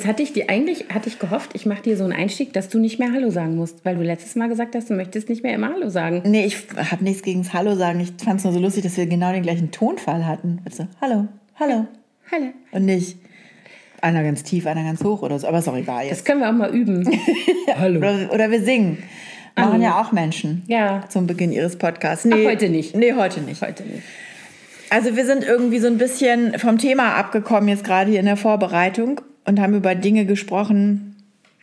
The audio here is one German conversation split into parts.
Jetzt hatte ich dir eigentlich hatte ich gehofft, ich mache dir so einen Einstieg, dass du nicht mehr Hallo sagen musst, weil du letztes Mal gesagt hast, du möchtest nicht mehr immer Hallo sagen. Nee, ich habe nichts gegen das Hallo sagen. Ich fand es nur so lustig, dass wir genau den gleichen Tonfall hatten. Also, hallo, hallo. Hallo. Und nicht einer ganz tief, einer ganz hoch oder so. Aber ist auch egal Das jetzt. können wir auch mal üben. Hallo. Oder, oder wir singen. Machen Hallo. ja auch Menschen. Ja. Zum Beginn ihres Podcasts. Nee, heute nicht. Nee, heute nicht. Heute nicht. Also wir sind irgendwie so ein bisschen vom Thema abgekommen jetzt gerade hier in der Vorbereitung und haben über Dinge gesprochen,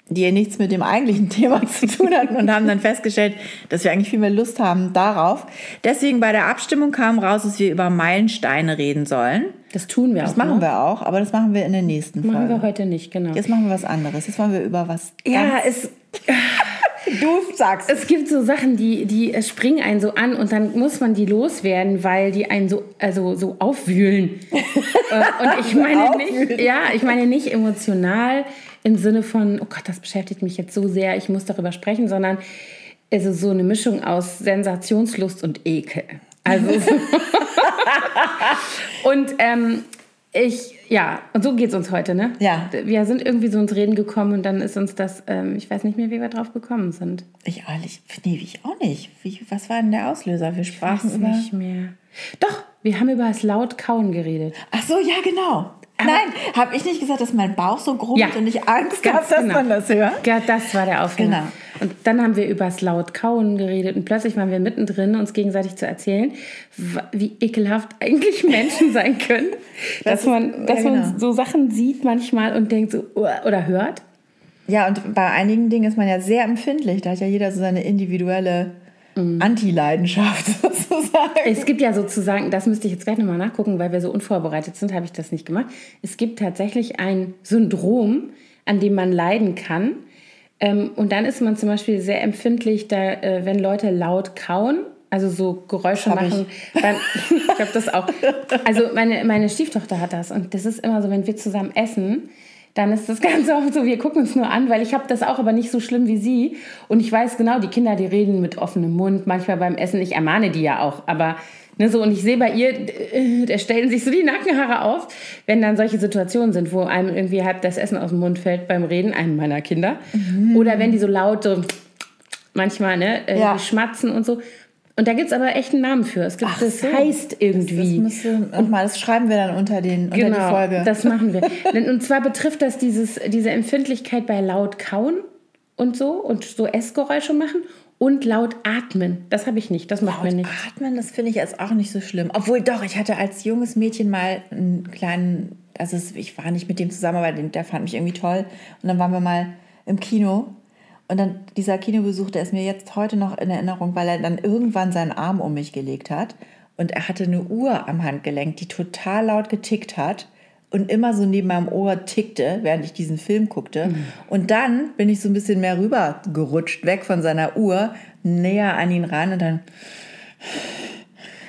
die ja nichts mit dem eigentlichen Thema zu tun hatten und haben dann festgestellt, dass wir eigentlich viel mehr Lust haben darauf. Deswegen bei der Abstimmung kam raus, dass wir über Meilensteine reden sollen. Das tun wir Das auch. machen ne? wir auch, aber das machen wir in der nächsten Machen Folge. wir heute nicht, genau. Jetzt machen wir was anderes. Jetzt wollen wir über was. ja, es, du sagst. es gibt so Sachen, die, die äh, springen einen so an und dann muss man die loswerden, weil die einen so, also so aufwühlen. Äh, und ich meine nicht, ja, ich meine nicht emotional im Sinne von, oh Gott, das beschäftigt mich jetzt so sehr, ich muss darüber sprechen, sondern es ist so eine Mischung aus Sensationslust und Ekel. Also und ähm, ich, ja, und so geht es uns heute, ne? Ja. Wir sind irgendwie so ins Reden gekommen und dann ist uns das, ähm, ich weiß nicht mehr, wie wir drauf gekommen sind. Ich ehrlich, nee, ich auch nicht. Wie, was war denn der Auslöser? Wir sprachen Weiß über. nicht mehr. Doch, wir haben über das laut Kauen geredet. Ach so, ja, genau. Nein, habe ich nicht gesagt, dass mein Bauch so grummelt Ja. und ich Angst habe, dass genau. man das hört? Ja, das war der Aufhänger. Genau. Und dann haben wir über das laut Kauen geredet und plötzlich waren wir mittendrin, uns gegenseitig zu erzählen, wie ekelhaft eigentlich Menschen sein können. dass Das man, dass ja, man genau. so Sachen sieht manchmal und denkt so, "Oh", oder hört. Ja, und bei einigen Dingen ist man ja sehr empfindlich. Da hat ja jeder so seine individuelle Anti-Leidenschaft sozusagen. Es gibt ja sozusagen, das müsste ich jetzt gleich nochmal nachgucken, weil wir so unvorbereitet sind, habe ich das nicht gemacht. Es gibt tatsächlich ein Syndrom, an dem man leiden kann. Ähm, und dann ist man zum Beispiel sehr empfindlich, da, äh, wenn Leute laut kauen, also so Geräusche machen. Dann, ich habe das auch. Also meine, meine Stieftochter hat das. Und das ist immer so, wenn wir zusammen essen, dann ist das Ganze auch so, wir gucken uns nur an, weil ich habe das auch, aber nicht so schlimm wie sie. Und ich weiß genau, die Kinder, die reden mit offenem Mund, manchmal beim Essen. Ich ermahne die ja auch, aber ne, so und ich sehe bei ihr, äh, da stellen sich so die Nackenhaare auf, wenn dann solche Situationen sind, wo einem irgendwie halb das Essen aus dem Mund fällt beim Reden, einem meiner Kinder. Oder wenn die so laut so manchmal ne, äh, Ja. schmatzen und so. Und da gibt es aber echt einen Namen für. Es gibt, Ach das so. heißt Das irgendwie. müsste, nochmal, das schreiben wir dann unter, den, unter die Folge. Genau, das machen wir. Und zwar betrifft das dieses, diese Empfindlichkeit bei laut kauen und so und so Essgeräusche machen und laut atmen. Das habe ich nicht, das macht mir nicht. Atmen, das finde ich jetzt auch nicht so schlimm. Obwohl doch, ich hatte als junges Mädchen mal einen kleinen, also ich war nicht mit dem zusammen, aber der fand mich irgendwie toll. Und dann waren wir mal im Kino. Und dann dieser Kinobesuch, der ist mir jetzt heute noch in Erinnerung, weil er dann irgendwann seinen Arm um mich gelegt hat. Und er hatte eine Uhr am Handgelenk, die total laut getickt hat und immer so neben meinem Ohr tickte, während ich diesen Film guckte. Und dann bin ich so ein bisschen mehr rüber gerutscht, weg von seiner Uhr, näher an ihn ran und dann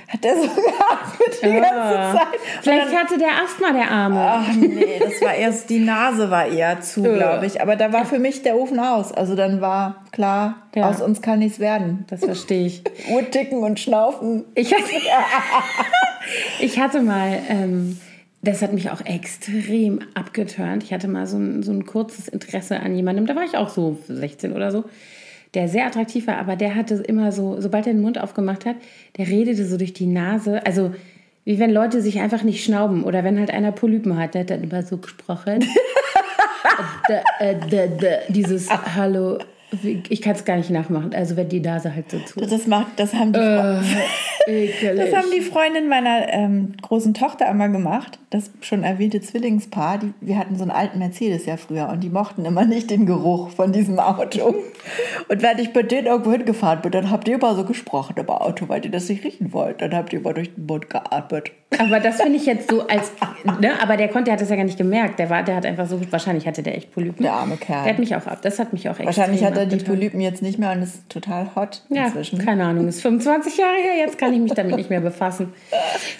hat er so geatmet die ganze Zeit. Vielleicht hatte der Asthma der Arme. Ach nee, das war erst, die Nase war eher zu, glaube ich. Aber da war für mich der Ofen aus. Also dann war klar, Ja. aus uns kann nichts werden. Das verstehe ich. Uhr ticken und schnaufen. Ich hatte, ich hatte mal, ähm, das hat mich auch extrem abgeturnt. Ich hatte mal so ein, so ein kurzes Interesse an jemandem, da war ich auch so 16 oder so, der sehr attraktiv war, aber der hatte immer so, sobald er den Mund aufgemacht hat, der redete so durch die Nase. Also wie wenn Leute sich einfach nicht schnauben oder wenn halt einer Polypen hat, der hat dann immer so gesprochen. da, äh, da, da, dieses Hallo, wie- ich kann es gar nicht nachmachen. Also wenn die Nase halt so zu. Das, macht, das, haben die Fre- Ekelig. das haben die Freundinnen meiner ähm, großen Tochter einmal gemacht. Das schon erwähnte Zwillingspaar. Die, wir hatten so einen alten Mercedes ja früher und die mochten immer nicht den Geruch von diesem Auto. Und wenn ich bei denen irgendwo hingefahren bin, dann habt ihr immer so gesprochen im Auto, weil ihr das nicht riechen wollt. Dann habt ihr immer durch den Mund geatmet. Aber das finde ich jetzt so als, ne, aber der konnte, der hat das ja gar nicht gemerkt. Der war, der hat einfach so, wahrscheinlich hatte der echt Polypen. Der arme Kerl. Der hat mich auch ab, das hat mich auch Wahrscheinlich hat er die abgetan. Polypen jetzt nicht mehr und ist total hot Ja, inzwischen. keine Ahnung, ist 25 Jahre her, jetzt kann ich mich damit nicht mehr befassen.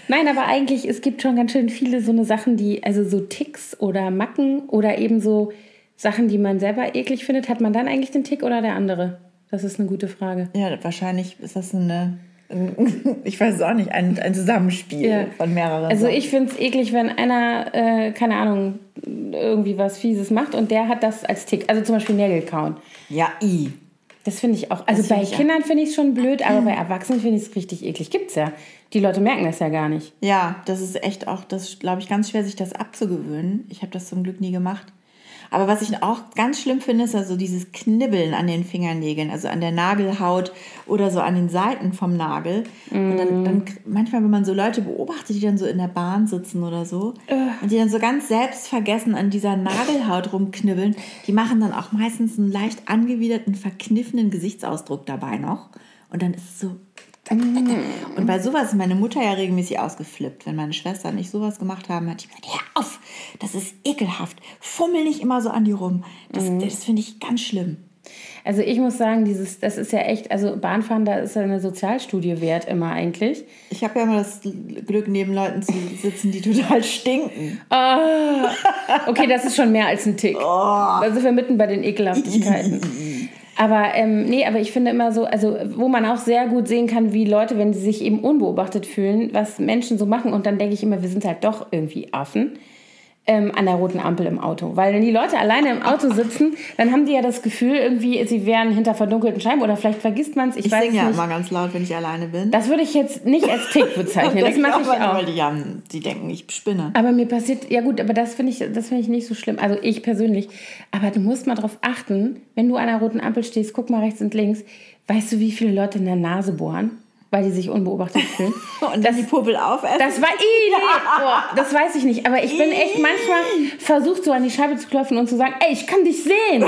Nein, aber eigentlich, es gibt schon ganz schön viele so eine Sachen, die, also so Ticks oder Macken oder eben so Sachen, die man selber eklig findet. Hat man dann eigentlich den Tick oder der andere? Das ist eine gute Frage. Ja, wahrscheinlich ist das eine ich weiß es auch nicht, ein, ein Zusammenspiel Ja. von mehreren. Also Sachen. ich finde es eklig, wenn einer, äh, keine Ahnung, irgendwie was Fieses macht und der hat das als Tick. Also zum Beispiel Nägel kauen. Ja, i. Das finde ich auch. Also Das bei Kindern finde ich es schon blöd, aber bei Erwachsenen finde ich es richtig eklig. Gibt's ja. Die Leute merken das ja gar nicht. Ja, das ist echt auch, das glaube ich, ganz schwer, sich das abzugewöhnen. Ich habe das zum Glück nie gemacht. Aber was ich auch ganz schlimm finde, ist also dieses Knibbeln an den Fingernägeln, also an der Nagelhaut oder so an den Seiten vom Nagel. Und dann, dann manchmal, wenn man so Leute beobachtet, die dann so in der Bahn sitzen oder so und die dann so ganz selbstvergessen an dieser Nagelhaut rumknibbeln, die machen dann auch meistens einen leicht angewiderten, verkniffenen Gesichtsausdruck dabei noch. Und dann ist es so und bei sowas ist meine Mutter ja regelmäßig ausgeflippt. Wenn meine Schwestern nicht sowas gemacht haben, hat die gesagt, hör auf, das ist ekelhaft. Fummel nicht immer so an die rum. Das, das finde ich ganz schlimm. Also ich muss sagen, dieses, das ist ja echt, also Bahnfahren, da ist ja eine Sozialstudie wert immer eigentlich. Ich habe ja immer das Glück, neben Leuten zu sitzen, die total stinken. Ah, okay, das ist schon mehr als ein Tick. Da sind wir mitten bei den Ekelhaftigkeiten. Aber ähm, nee, aber ich finde immer so, also wo man auch sehr gut sehen kann, wie Leute, wenn sie sich eben unbeobachtet fühlen, was Menschen so machen. Und dann denke ich immer, wir sind halt doch irgendwie Affen. Ähm, an der roten Ampel im Auto. Weil wenn die Leute alleine im Auto sitzen, dann haben die ja das Gefühl, irgendwie, sie wären hinter verdunkelten Scheiben oder vielleicht vergisst man es. Ich, Ich singe ja nicht. immer ganz laut, wenn ich alleine bin. Das würde ich jetzt nicht als Tick bezeichnen. Das mache ich auch. Weil die, haben, die denken, ich spinne. Aber mir passiert, ja gut, aber das finde ich, das finde ich nicht so schlimm. Also ich persönlich. Aber du musst mal drauf achten, wenn du an einer roten Ampel stehst, guck mal rechts und links. Weißt du, wie viele Leute in der Nase bohren, weil die sich unbeobachtet fühlen? Und dann die Puppel aufessen. Das war nee, boah, das weiß ich nicht. Aber ich bin echt manchmal versucht, so an die Scheibe zu klopfen und zu sagen, ey, ich kann dich sehen.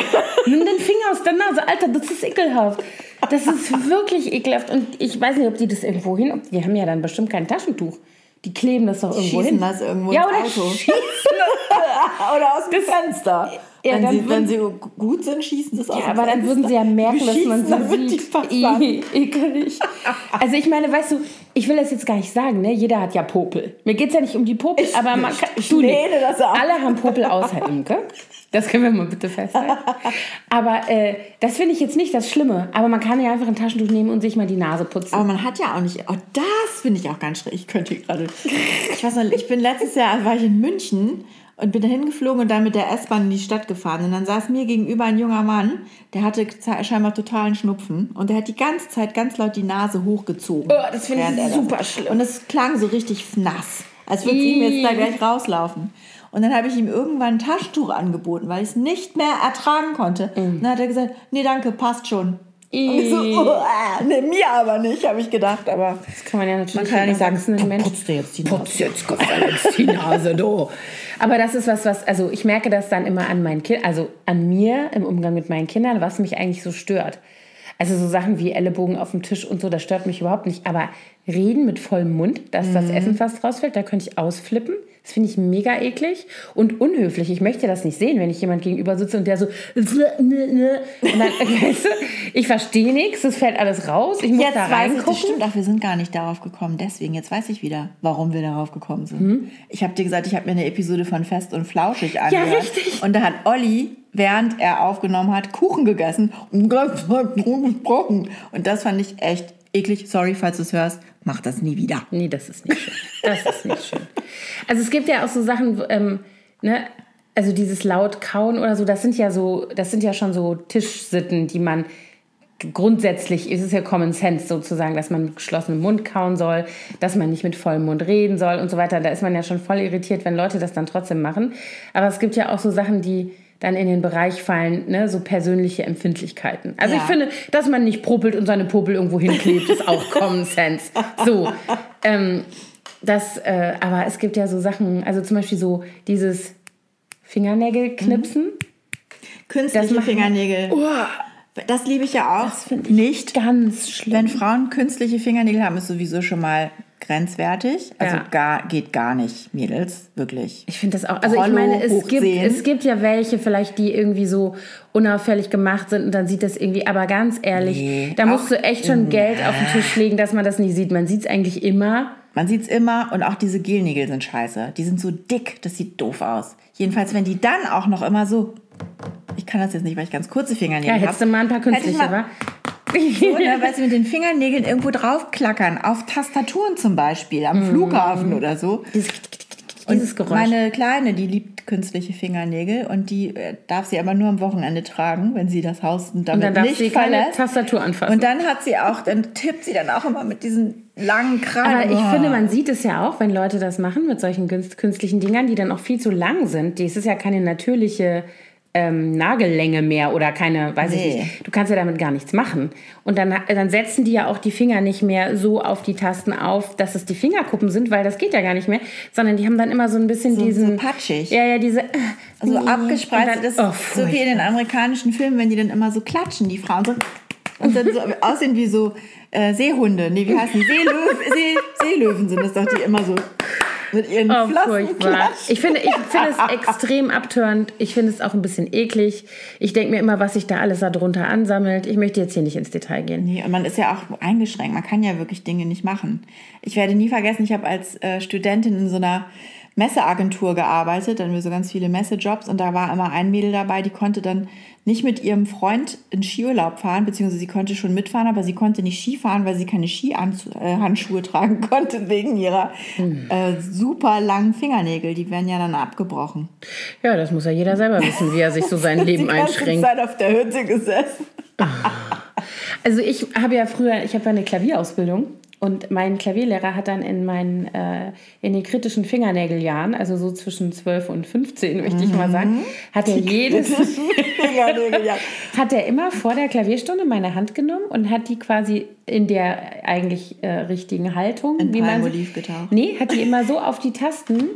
Nimm den Finger aus der Nase, Alter, das ist ekelhaft. Das ist wirklich ekelhaft. Und ich weiß nicht, ob die das irgendwo hin, die haben ja dann bestimmt kein Taschentuch. Die kleben das doch irgendwo schießen hin. das irgendwo ja, ins oder Auto. schießen Oder aus dem Fenster. Ja, wenn, dann sie, wenn würden- sie gut sind, schießen sie es aus Ja, dem aber dann würden sie ja merken, dass man sie die sieht. passen. Ih, ekelig. Also ich meine, weißt du, ich will das jetzt gar nicht sagen, ne? Jeder hat ja Popel. Mir geht es ja nicht um die Popel, aber man kann, ich du nicht. das ab. Alle haben Popel außer Imke. Das können wir mal bitte festhalten. Aber äh, das finde ich jetzt nicht das Schlimme. Aber man kann ja einfach ein Taschentuch nehmen und sich mal die Nase putzen. Aber man hat ja auch nicht. Oh, das finde ich auch ganz schräg. Ich könnte hier gerade. Ich weiß noch, ich bin letztes Jahr war ich in München und bin dahin geflogen und dann mit der S-Bahn in die Stadt gefahren. Und dann saß mir gegenüber ein junger Mann, der hatte scheinbar totalen Schnupfen und der hat die ganze Zeit ganz laut die Nase hochgezogen. Oh, das finde ich er das- super schlimm. Und es klang so richtig nass, als würde es ihm jetzt da gleich rauslaufen. Und dann habe ich ihm irgendwann ein Taschentuch angeboten, weil ich es nicht mehr ertragen konnte. Mm. Und dann hat er gesagt, nee, danke, passt schon. Und ich so, oh, äh, nee, mir aber nicht, habe ich gedacht. Aber Das kann man ja natürlich man kann ja nicht sagen, Menschen- putzt dir jetzt die Nase. Putz jetzt Gott sei Dank die Nase, du. Aber das ist was, was, also ich merke das dann immer an meinen Kindern, also an mir im Umgang mit meinen Kindern, was mich eigentlich so stört. Also so Sachen wie Ellenbogen auf dem Tisch und so, das stört mich überhaupt nicht. Aber reden mit vollem Mund, dass das Essen fast rausfällt, da könnte ich ausflippen. Das finde ich mega eklig und unhöflich. Ich möchte das nicht sehen, wenn ich jemand gegenüber sitze und der so und dann, weißt du, ich verstehe nichts, es fällt alles raus, ich muss Jetzt da weiß ich, reingucken. das stimmt auch, wir sind gar nicht darauf gekommen. Deswegen, jetzt weiß ich wieder, warum wir darauf gekommen sind. Hm? Ich habe dir gesagt, ich habe mir eine Episode von Fest und Flauschig angehört. richtig. Und da hat Olli, während er aufgenommen hat, Kuchen gegessen und ganz gesprochen. Und das fand ich echt eklig. Sorry, falls du es hörst, mach das nie wieder. Nee, das ist nicht schön. Das ist nicht schön. Also es gibt ja auch so Sachen, ähm, ne, also dieses laut kauen oder so, das sind ja so, das sind ja schon so Tischsitten, die man grundsätzlich, ist es ja Common Sense sozusagen, dass man mit geschlossenem Mund kauen soll, dass man nicht mit vollem Mund reden soll und so weiter. Da ist man ja schon voll irritiert, wenn Leute das dann trotzdem machen. Aber es gibt ja auch so Sachen, die dann in den Bereich fallen, ne, so persönliche Empfindlichkeiten. Also Ja. ich finde, dass man nicht popelt und seine Popel irgendwo hinklebt, ist auch Common Sense. So, ähm, das, äh, aber es gibt ja so Sachen, also zum Beispiel so dieses Fingernägelknipsen. Künstliche Das machen- Fingernägel. Das liebe ich ja auch. Das finde ich nicht. ganz schlimm. Wenn Frauen künstliche Fingernägel haben, ist sowieso schon mal grenzwertig. Also Ja. gar, geht gar nicht, Mädels, wirklich. Ich finde das auch. Also ich Rollo meine, es gibt, es gibt ja welche vielleicht, die irgendwie so unauffällig gemacht sind und dann sieht das irgendwie, aber ganz ehrlich, Nee, da musst du echt schon Geld auf den Tisch legen, dass man das nicht sieht. Man sieht es eigentlich immer. Man sieht es immer und auch diese Gelnägel sind scheiße. Die sind so dick, das sieht doof aus. Jedenfalls, wenn die dann auch noch immer so. Ich kann das jetzt nicht, weil ich ganz kurze Ja, Fingernägel habe. hättest du mal ein paar künstliche, wa? So, ne, weil sie mit den Fingernägeln irgendwo draufklackern. Auf Tastaturen zum Beispiel, am Flughafen oder so. Dieses Geräusch. Meine Kleine, die liebt künstliche Fingernägel und die äh, darf sie aber nur am Wochenende tragen, wenn sie das Haus damit Und dann darf nicht sie keine verlässt. Tastatur anfassen. Und dann hat sie auch, dann tippt sie dann auch immer mit diesen langen Krallen. Aber ich Oh. finde, man sieht es ja auch, wenn Leute das machen mit solchen künst- künstlichen Dingern, die dann auch viel zu lang sind. Das ist ja keine natürliche ähm, Nagellänge mehr oder keine, weiß ich Nee. nicht. Du kannst ja damit gar nichts machen. Und dann, dann setzen die ja auch die Finger nicht mehr so auf die Tasten auf, dass es die Fingerkuppen sind, weil das geht ja gar nicht mehr, sondern die haben dann immer so ein bisschen So- diesen... so patschig. Ja, ja, diese... Also Und abgespreizt, das oh, ist so wie in den amerikanischen Filmen, wenn die dann immer so klatschen, die Frauen so und dann so aussehen wie so äh, Seehunde. Nee, wie heißen die? Seelöw, See, Seelöwen sind das doch, die immer so mit ihren Oh, furchtbar. Ich finde, ich finde es extrem abtörend. Ich finde es auch ein bisschen eklig. Ich denke mir immer, was sich da alles darunter ansammelt. Ich möchte jetzt hier nicht ins Detail gehen. Nee, und man ist ja auch eingeschränkt. Man kann ja wirklich Dinge nicht machen. Ich werde nie vergessen, ich habe als äh, Studentin in so einer Messeagentur gearbeitet, dann haben wir so ganz viele Messejobs und da war immer ein Mädel dabei, die konnte dann nicht mit ihrem Freund in Skiurlaub fahren, beziehungsweise sie konnte schon mitfahren, aber sie konnte nicht Ski fahren, weil sie keine Skihandschuhe tragen konnte wegen ihrer äh, super langen Fingernägel. Die werden ja dann abgebrochen. Ja, das muss ja jeder selber wissen, wie er sich so sein Leben die ganze einschränkt. Zeit auf der Hütte gesessen. Also ich habe ja früher, ich habe ja eine Klavierausbildung und mein Klavierlehrer hat dann in meinen, äh, in den kritischen Fingernägeljahren, also so zwischen 12 und 15, möchte ich mal sagen, hat er jedes, hat er immer vor der Klavierstunde meine Hand genommen und hat die quasi in der eigentlich äh, richtigen Haltung, In wie man getaucht. Nee, hat die immer so auf die Tasten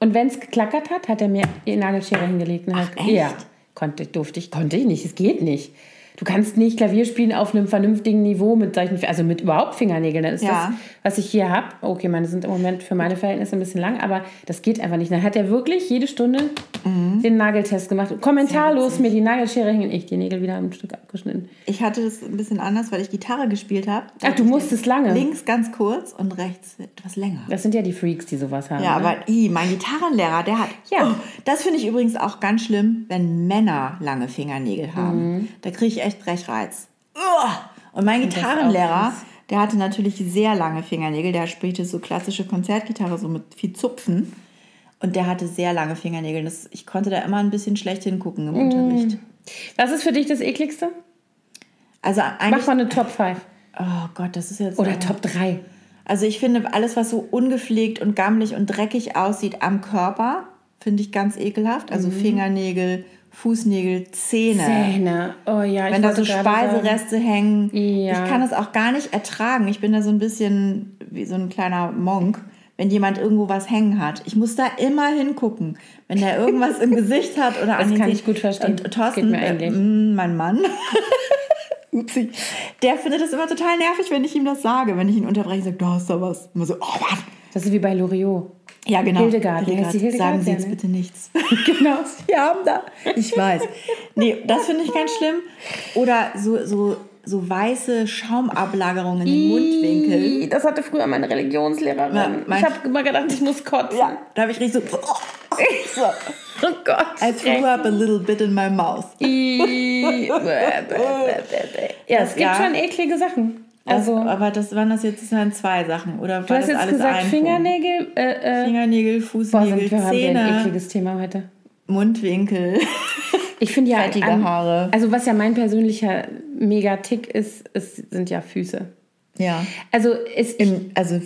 und wenn es geklackert hat, hat er mir die Nagelschere hingelegt. Und hat, echt? Ja, konnte, durfte ich, konnte ich nicht, es geht nicht. Du kannst nicht Klavier spielen auf einem vernünftigen Niveau mit solchen, also mit überhaupt Fingernägeln. Das ist Ja. das, was ich hier habe. Okay, meine sind im Moment für meine Verhältnisse ein bisschen lang, aber das geht einfach nicht. Dann hat er wirklich jede Stunde Mhm. den Nageltest gemacht. Kommentarlos mir die Nagelschere hin, ich die Nägel wieder ein Stück abgeschnitten. Ich hatte das ein bisschen anders, weil ich Gitarre gespielt habe. Ach, du musstest lange. Links ganz kurz und rechts etwas länger. Das sind ja die Freaks, die sowas haben. Ja, ne? aber i, mein Gitarrenlehrer, der hat. Ja. Oh, das finde ich übrigens auch ganz schlimm, wenn Männer lange Fingernägel haben. Mhm. Da kriege ich echt Brechreiz. Uah. Und mein Gitarrenlehrer, der hatte natürlich sehr lange Fingernägel. Der spielte so klassische Konzertgitarre, so mit viel Zupfen. Und der hatte sehr lange Fingernägel. Das, ich konnte da immer ein bisschen schlecht hingucken im Unterricht. Was ist für dich das ekligste? Also Mach eigentlich. mal eine Top 5. Oh Gott, das ist jetzt. Oder äh, Top 3. Also ich finde, alles, was so ungepflegt und gammelig und dreckig aussieht am Körper, finde ich ganz ekelhaft. Also Fingernägel, Fußnägel, Zähne. Zähne. Oh ja, ich Wenn da so gerade sagen. Speisereste hängen. Ja. Ich kann das auch gar nicht ertragen. Ich bin da so ein bisschen wie so ein kleiner Monk, wenn jemand irgendwo was hängen hat. Ich muss da immer hingucken. Wenn der irgendwas im Gesicht hat oder Das an kann ich gut verstehen. Und Thorsten, Geht mir ähnlich. äh, mm, mein Mann, Upsi. Der findet das immer total nervig, wenn ich ihm das sage. Wenn ich ihn unterbreche, und sage, da hast du was. Immer so, oh Mann. Das ist wie bei Loriot. Ja, genau. Hildegard. Die Hildegard? Sagen Sie jetzt bitte nichts. Genau. Sie haben da. Ich weiß. Nee, das finde ich ganz schlimm. Oder so, so, so weiße Schaumablagerungen im Mundwinkel. Ih, Das hatte früher meine Religionslehrerin. Ja, mein- ich habe immer gedacht, ich muss kotzen. Ja, da habe ich richtig so. so. Oh Gott. I threw up a little bit in my mouth. Ja, es gibt Ja. schon eklige Sachen. Also, Also, aber das waren das jetzt das waren zwei Sachen. Oder du hast jetzt alles gesagt Fingernägel, äh, äh, Fingernägel, boah, Fußnägel, sind wir haben wir ein Zähne, ekliges Thema heute. Mundwinkel. Ich finde ja, Fettige an- Haare. also was ja mein persönlicher Mega-Tick ist, ist, sind ja Füße. Ja. Also es, ich, Im, also,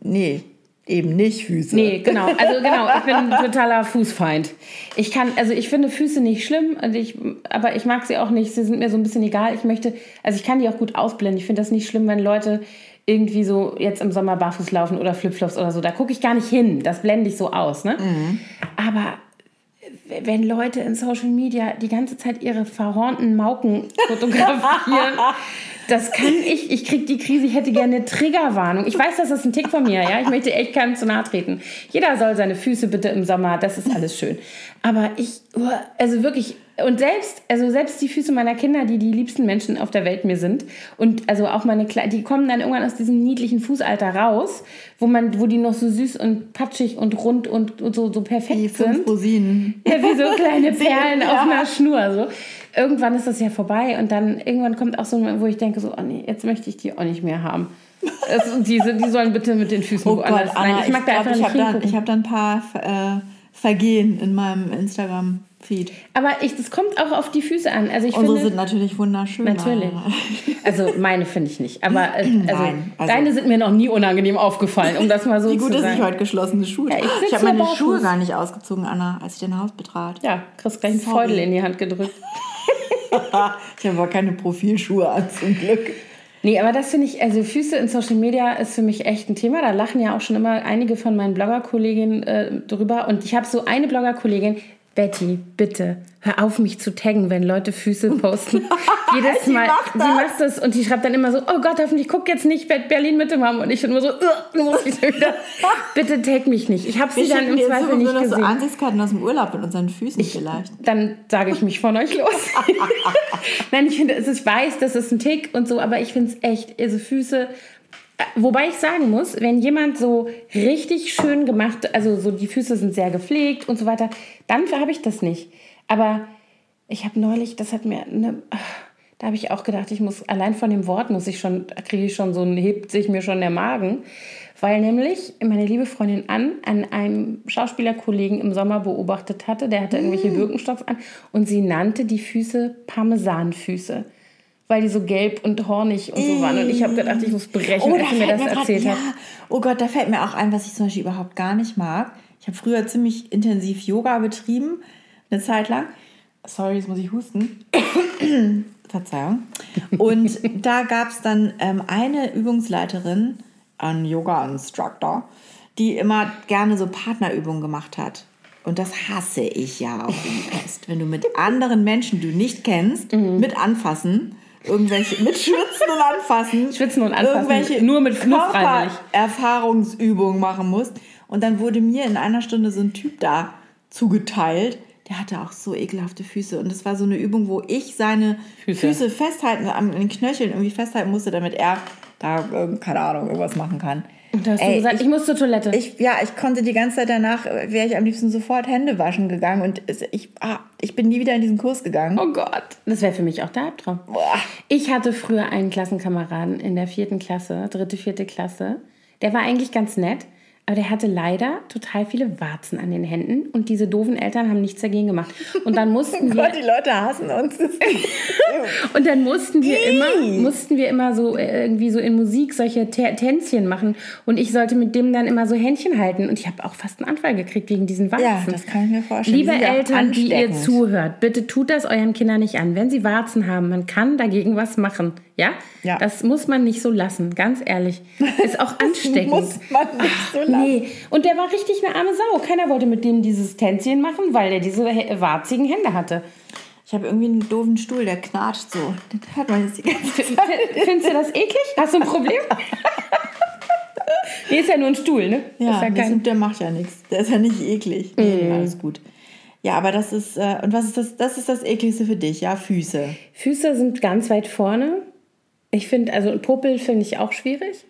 nee, eben nicht Füße. Nee, genau. Also genau, ich bin ein totaler Fußfeind. Ich kann, also ich finde Füße nicht schlimm, und ich, aber ich mag sie auch nicht. Sie sind mir so ein bisschen egal. Ich möchte, also ich kann die auch gut ausblenden. Ich finde das nicht schlimm, wenn Leute irgendwie so jetzt im Sommer barfuß laufen oder Flipflops oder so. Da gucke ich gar nicht hin. Das blende ich so aus. Ne? Aber wenn Leute in Social Media die ganze Zeit ihre verhornten Mauken fotografieren, das kann ich, ich kriege die Krise, ich hätte gerne eine Triggerwarnung. Ich weiß, das ist ein Tick von mir, ja. Ich möchte echt keinem zu nahe treten. Jeder soll seine Füße bitte im Sommer, das ist alles schön. Aber ich, also wirklich, und selbst, also selbst die Füße meiner Kinder, die die liebsten Menschen auf der Welt mir sind, und also auch meine Kle die kommen dann irgendwann aus diesem niedlichen Fußalter raus, wo man, wo die noch so süß und patschig und rund und, und so, so perfekt Die sind. fünf Rosinen. Ja, wie so kleine Perlen Ja. auf einer Schnur. So. irgendwann ist das ja vorbei und dann irgendwann kommt auch so ein Moment, wo ich denke so, oh nee, jetzt möchte ich die auch nicht mehr haben. Es, diese, die sollen bitte mit den Füßen Oh woanders. Gott, Anna, Nein, ich mag da glaub, einfach ich nicht habe da, hingucken. ich hab da ein paar äh, Vergehen in meinem Instagram-Feed. Aber ich, das kommt auch auf die Füße an. Also ich Unsere finde, sind natürlich wunderschön. Natürlich. Also meine finde ich nicht. Aber äh, also, Nein, also- deine sind mir noch nie unangenehm aufgefallen, um das mal so Wie gut, zu dass ich heute geschlossene Schuhe Ja, ich sitze habe meine barfuß. Schuhe gar nicht ausgezogen, Anna, als ich dein Haus betrat. ja, kriegst gleich einen. Feudel in die Hand gedrückt. ich habe aber keine Profilschuhe an, zum Glück. Nee, aber das finde ich, also Füße in Social Media ist für mich echt ein Thema. Da lachen ja auch schon immer einige von meinen Bloggerkolleginnen äh, drüber. Und ich habe so eine Bloggerkollegin, Betty, bitte, hör auf, mich zu taggen, wenn Leute Füße posten. Jedes Mal, macht sie macht das und die schreibt dann immer so, oh Gott, hoffentlich guck jetzt nicht Berlin Mitte Mom. Und ich immer so, "Ugh, muss ich wieder, bitte tag mich nicht. Ich habe sie dann im Zweifel sowieso nicht noch so gesehen. Ansichtskarten aus dem Urlaub mit unseren Füßen vielleicht. dann sage ich mich von euch los. Nein, ich finde, ich weiß, das ist ein Tick und so, aber ich finde es echt, also Füße. Wobei ich sagen muss, wenn jemand so richtig schön gemacht, also so die Füße sind sehr gepflegt und so weiter, dann habe ich das nicht. Aber ich habe neulich, das hat mir, eine, da habe ich auch gedacht, ich muss allein von dem Wort muss ich schon, da kriege ich schon so ein hebt sich mir schon der Magen, weil nämlich meine liebe Freundin Ann an einem Schauspielerkollegen im Sommer beobachtet hatte, der hatte irgendwelche Mm. Birkenstocks an und sie nannte die Füße Parmesanfüße. Weil die so gelb und hornig und so waren. Und ich habe gedacht, ich muss brechen, als sie mir das grad- erzählt hat. ja. Oh Gott, da fällt mir auch ein, was ich zum Beispiel überhaupt gar nicht mag. Ich habe früher ziemlich intensiv Yoga betrieben, eine Zeit lang. Sorry, jetzt muss ich husten. Verzeihung. Und da gab es dann ähm, eine Übungsleiterin, ein Yoga-Instructor, die immer gerne so Partnerübungen gemacht hat. Und das hasse ich ja auch wie Pest. Wenn du mit anderen Menschen, die du nicht kennst, Mhm. mit anfassen, irgendwelche, mit Schwitzen und Anfassen, Schwitzen und Anfassen, irgendwelche nur mit- nur freiwillig. Erfahrungsübungen machen musst. Und dann wurde mir in einer Stunde so ein Typ da zugeteilt, der hatte auch so ekelhafte Füße. Und das war so eine Übung, wo ich seine Füße. Füße, festhalten, an den Knöcheln irgendwie festhalten musste, damit er da, keine Ahnung, irgendwas machen kann. Und da hast du Ey, gesagt, ich, muss zur Toilette. Ich, ja, ich konnte die ganze Zeit danach, äh, wäre ich am liebsten sofort Hände waschen gegangen. Und ich, ah, ich bin nie wieder in diesen Kurs gegangen. Oh Gott, das wäre für mich auch der Albtraum. Boah. Ich hatte früher einen Klassenkameraden in der vierten Klasse, dritte, vierte Klasse. Der war eigentlich ganz nett, aber der hatte leider total viele Warzen an den Händen und diese doofen Eltern haben nichts dagegen gemacht. Und dann mussten wir Gott, die Leute hassen uns. und dann mussten wir immer mussten wir immer so äh, irgendwie so in Musik solche Tä- Tänzchen machen und ich sollte mit dem dann immer so Händchen halten und ich habe auch fast einen Anfall gekriegt wegen diesen Warzen. ja, das kann ich mir vorstellen. Liebe Die Eltern, die ihr zuhört, bitte tut das euren Kindern nicht an. Wenn sie Warzen haben, man kann dagegen was machen. Ja? Ja. Das muss man nicht so lassen, ganz ehrlich. Ist auch ansteckend. muss man nicht so lassen. Nee. Und der war richtig eine arme Sau. Keiner wollte mit dem dieses Tänzchen machen, weil er diese hä- warzigen Hände hatte. Ich habe irgendwie einen doofen Stuhl, der knatscht so. Den hört man jetzt die ganze Zeit. Findest du das eklig? Hast du ein Problem? nee, ist ja nur ein Stuhl, ne? Ja, ist ja kein, der macht ja nichts. Der ist ja nicht eklig. Nee, alles gut. Ja, aber das ist, äh, und was ist das, das ist das ekligste für dich, ja? Füße. Füße sind ganz weit vorne. Ich finde, also Popel finde ich auch schwierig.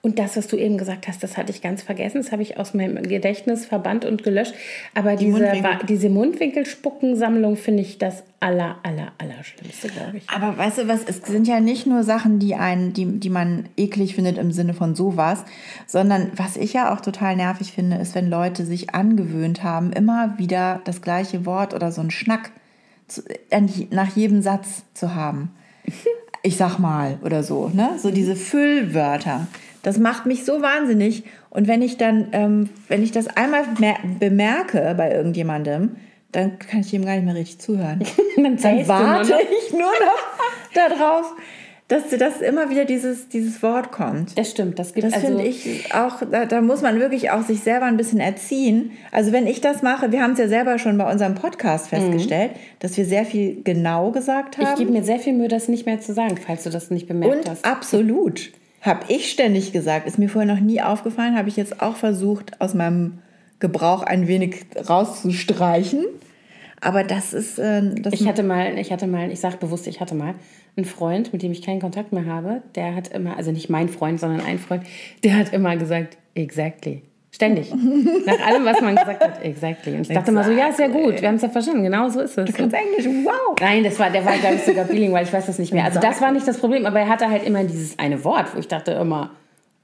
Und das, was du eben gesagt hast, das hatte ich ganz vergessen. Das habe ich aus meinem Gedächtnis verbannt und gelöscht. Aber diese, Mundwinkel. Diese Mundwinkelspuckensammlung finde ich das aller, aller, aller Schlimmste, glaube ich. Aber weißt du was, es sind ja nicht nur Sachen, die, einen, die, die man eklig findet im Sinne von sowas, sondern was ich ja auch total nervig finde, ist, wenn Leute sich angewöhnt haben, immer wieder das gleiche Wort oder so einen Schnack zu, nach jedem Satz zu haben. Ich sag mal oder so, ne? So diese Füllwörter. Das macht mich so wahnsinnig. Und wenn ich dann, ähm, wenn ich das einmal mer- bemerke bei irgendjemandem, dann kann ich ihm gar nicht mehr richtig zuhören Dann dann warte ich nur noch darauf, dass, dass immer wieder dieses, dieses Wort kommt. Das stimmt, das gibt Das also, finde ich auch, da, da muss man wirklich auch sich selber ein bisschen erziehen. Also wenn ich das mache, wir haben es ja selber schon bei unserem Podcast festgestellt, dass wir sehr viel genau gesagt Ich haben. gebe mir sehr viel Mühe, das nicht mehr zu sagen, falls du das nicht bemerkt Und hast. absolut. Habe ich ständig gesagt. Ist mir vorher noch nie aufgefallen. Habe ich jetzt auch versucht, aus meinem Gebrauch ein wenig rauszustreichen. Aber das ist. Äh, das Ich hatte mal, ich hatte mal, ich sage bewusst, ich hatte mal einen Freund, mit dem ich keinen Kontakt mehr habe. Der hat immer, also nicht mein Freund, sondern ein Freund, der hat immer gesagt, exactly. Ständig. Nach allem, was man gesagt hat. Exactly. Und ich dachte mal so, ja, ist ja gut. Wir haben es ja verstanden. Genau so ist es. Du kannst Englisch, wow. Nein, das war, der war, glaube ich, sogar bilingual. Ich weiß das nicht mehr. Also das war nicht das Problem. Aber er hatte halt immer dieses eine Wort, wo ich dachte immer,